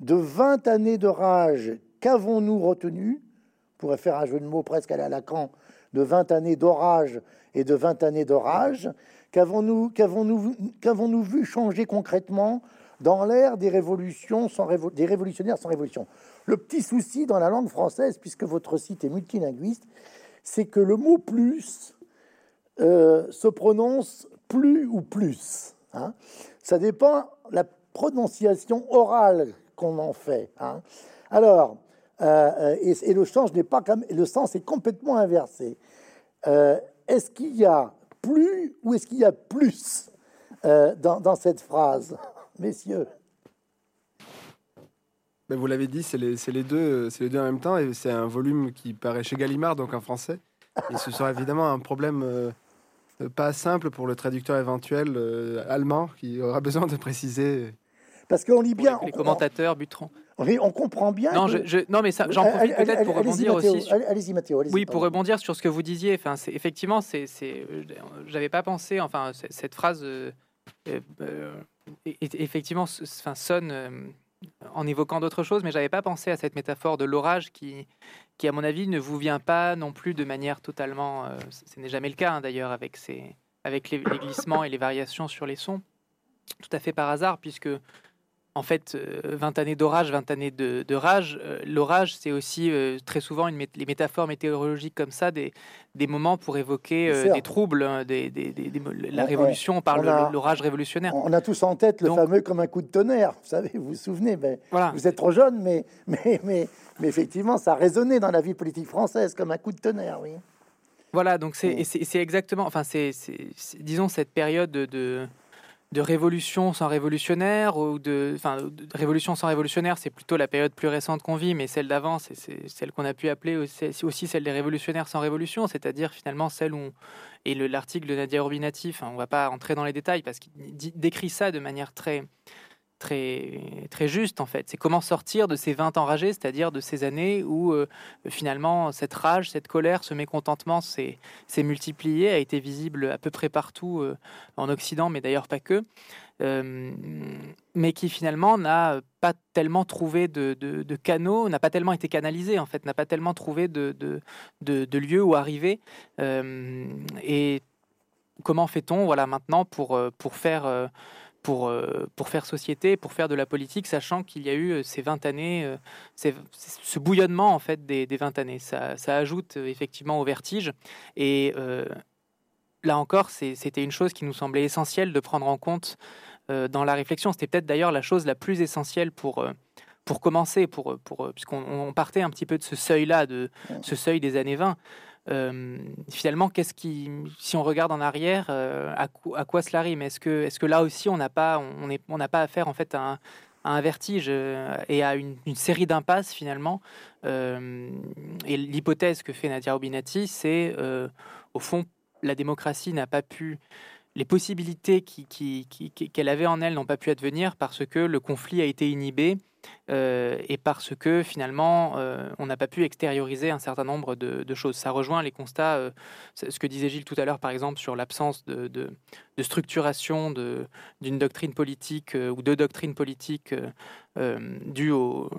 De 20 années de rage, qu'avons-nous retenu? On pourrait faire un jeu de mots presque à la Lacan, de 20 années d'orage et de 20 années d'orage. Qu'avons-nous vu changer concrètement dans l'ère des révolutions sans des révolutionnaires sans révolution? Le petit souci dans la langue française, puisque votre site est multilinguiste, c'est que le mot plus euh, se prononce plus ou plus. Hein. Ça dépend la prononciation orale qu'on en fait. Hein. Alors, euh, euh, et, le sens n'est pas comme le sens est complètement inversé. est-ce qu'il y a plus ou est-ce qu'il y a plus dans, cette phrase, messieurs? Mais vous l'avez dit, c'est les, les, deux, c'est les deux en même temps, et c'est un volume qui paraît chez Gallimard, donc en français. Et ce sera évidemment un problème euh, pas simple pour le traducteur éventuel euh, allemand qui aura besoin de préciser. Parce qu'on lit bien. Les, commentateurs, Butron. Oui, on comprend bien. Non, je, non mais j'en profite peut-être pour rebondir aussi. Allez-y, Mathéo. oui, pour rebondir sur ce que vous disiez. Enfin, c'est effectivement, c'est, j'avais pas pensé. Enfin, cette phrase, euh, effectivement, enfin, sonne en évoquant d'autres choses, mais j'avais pas pensé à cette métaphore de l'orage qui, qui, à mon avis, ne vous vient pas non plus de manière totalement. Euh, ce n'est jamais le cas hein, d'ailleurs avec, avec les, glissements et les variations sur les sons, tout à fait par hasard, puisque en fait, 20 euh, années d'orage, 20 années de, rage. Euh, l'orage, c'est aussi euh, très souvent une les métaphores météorologiques comme ça, des, des moments pour évoquer des troubles, hein, des, la révolution. On parle de l'orage révolutionnaire. On a tous en tête le fameux comme un coup de tonnerre. Vous savez, vous vous souvenez, ben, vous êtes trop jeune, mais, mais, mais, mais, effectivement, ça a résonné dans la vie politique française comme un coup de tonnerre, oui. Voilà, donc c'est exactement, enfin, c'est disons cette période de de révolution sans révolutionnaire ou de, enfin, révolution sans révolutionnaire, c'est plutôt la période plus récente qu'on vit, mais celle d'avant, c'est celle qu'on a pu appeler aussi, celle des révolutionnaires sans révolution, c'est-à-dire finalement celle où, et l'article de Nadia Urbinati, on ne va pas entrer dans les détails parce qu'il décrit ça de manière très, très, juste en fait. C'est comment sortir de ces 20 enragés, c'est-à-dire de ces années où euh, finalement cette rage, cette colère, ce mécontentement s'est multiplié, a été visible à peu près partout euh, en Occident, mais d'ailleurs pas que. Euh, mais qui finalement n'a pas tellement trouvé de, canaux, n'a pas tellement été canalisé en fait, n'a pas tellement trouvé de, lieux où arriver. et comment fait-on voilà maintenant pour faire pour, euh, pour faire société, pour faire de la politique, sachant qu'il y a eu euh, ces 20 années, euh, ce bouillonnement en fait des, des 20 années. Ça, ça, ajoute effectivement au vertige. Et là encore, c'était une chose qui nous semblait essentielle de prendre en compte dans la réflexion. C'était peut-être d'ailleurs la chose la plus essentielle pour pour commencer, pour, pour, puisqu'on partait un petit peu de ce seuil-là, de ce seuil des années 20. Euh, finalement, qu'est-ce qui, si on regarde en arrière, euh, à, quoi cela rime? Est-ce que, est-ce que là aussi, on n'a pas, on pas affaire en fait à un, vertige euh, et à une, série d'impasses finalement? et l'hypothèse que fait Nadia Robinati, c'est au fond, la démocratie n'a pas pu les possibilités qu'elle avait en elle n'ont pas pu advenir parce que le conflit a été inhibé euh, et parce que finalement euh, on n'a pas pu extérioriser un certain nombre de, choses. Ça rejoint les constats, euh, ce que disait Gilles tout à l'heure par exemple sur l'absence de, structuration d'une doctrine politique ou de doctrines politiques due au,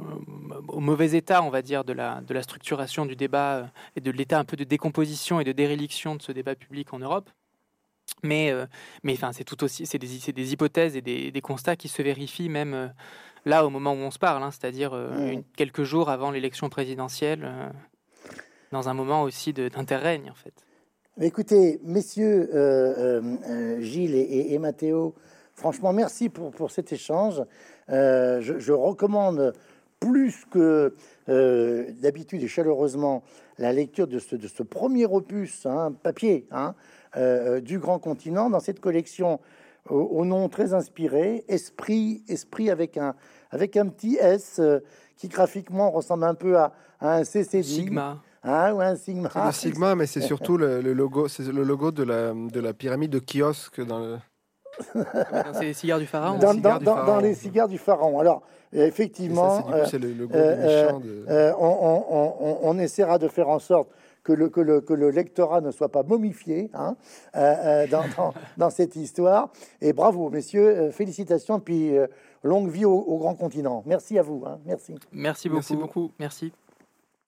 au, mauvais état, on va dire, de la, structuration du débat et de l'état un peu de décomposition et de déréliction de ce débat public en Europe. Mais, mais enfin, c'est tout aussi, c'est des, hypothèses et des, constats qui se vérifient même là, au moment où on se parle, hein, c'est-à-dire euh, quelques jours avant l'élection présidentielle, euh, dans un moment aussi d'interrègne, en fait. Écoutez, messieurs euh, Gilles et, et, Mathéo, franchement, merci pour, pour cet échange. Je, recommande plus que d'habitude et chaleureusement la lecture de ce, de ce premier opus, hein, papier, hein, du grand continent dans cette collection au, nom très inspiré, Esprit, Esprit avec un, avec un petit S euh, qui graphiquement ressemble un peu à, un CCD. Sigma. Hein, ou un Sigma. C'est le Sigma, mais c'est surtout le, logo, c'est le logo de la, de la pyramide de kiosque dans le. les cigares du pharaon. Dans, dans, les cigares du pharaon. Alors, effectivement, euh, euh, on, on, on, essaiera de faire en sorte que le, que le, que le lectorat ne soit pas momifié hein, euh, euh, dans, dans, cette histoire. Et bravo, messieurs, euh, félicitations, puis longue vie au, grand continent. Merci à vous. Hein, merci. Merci beaucoup. Merci beaucoup. Merci.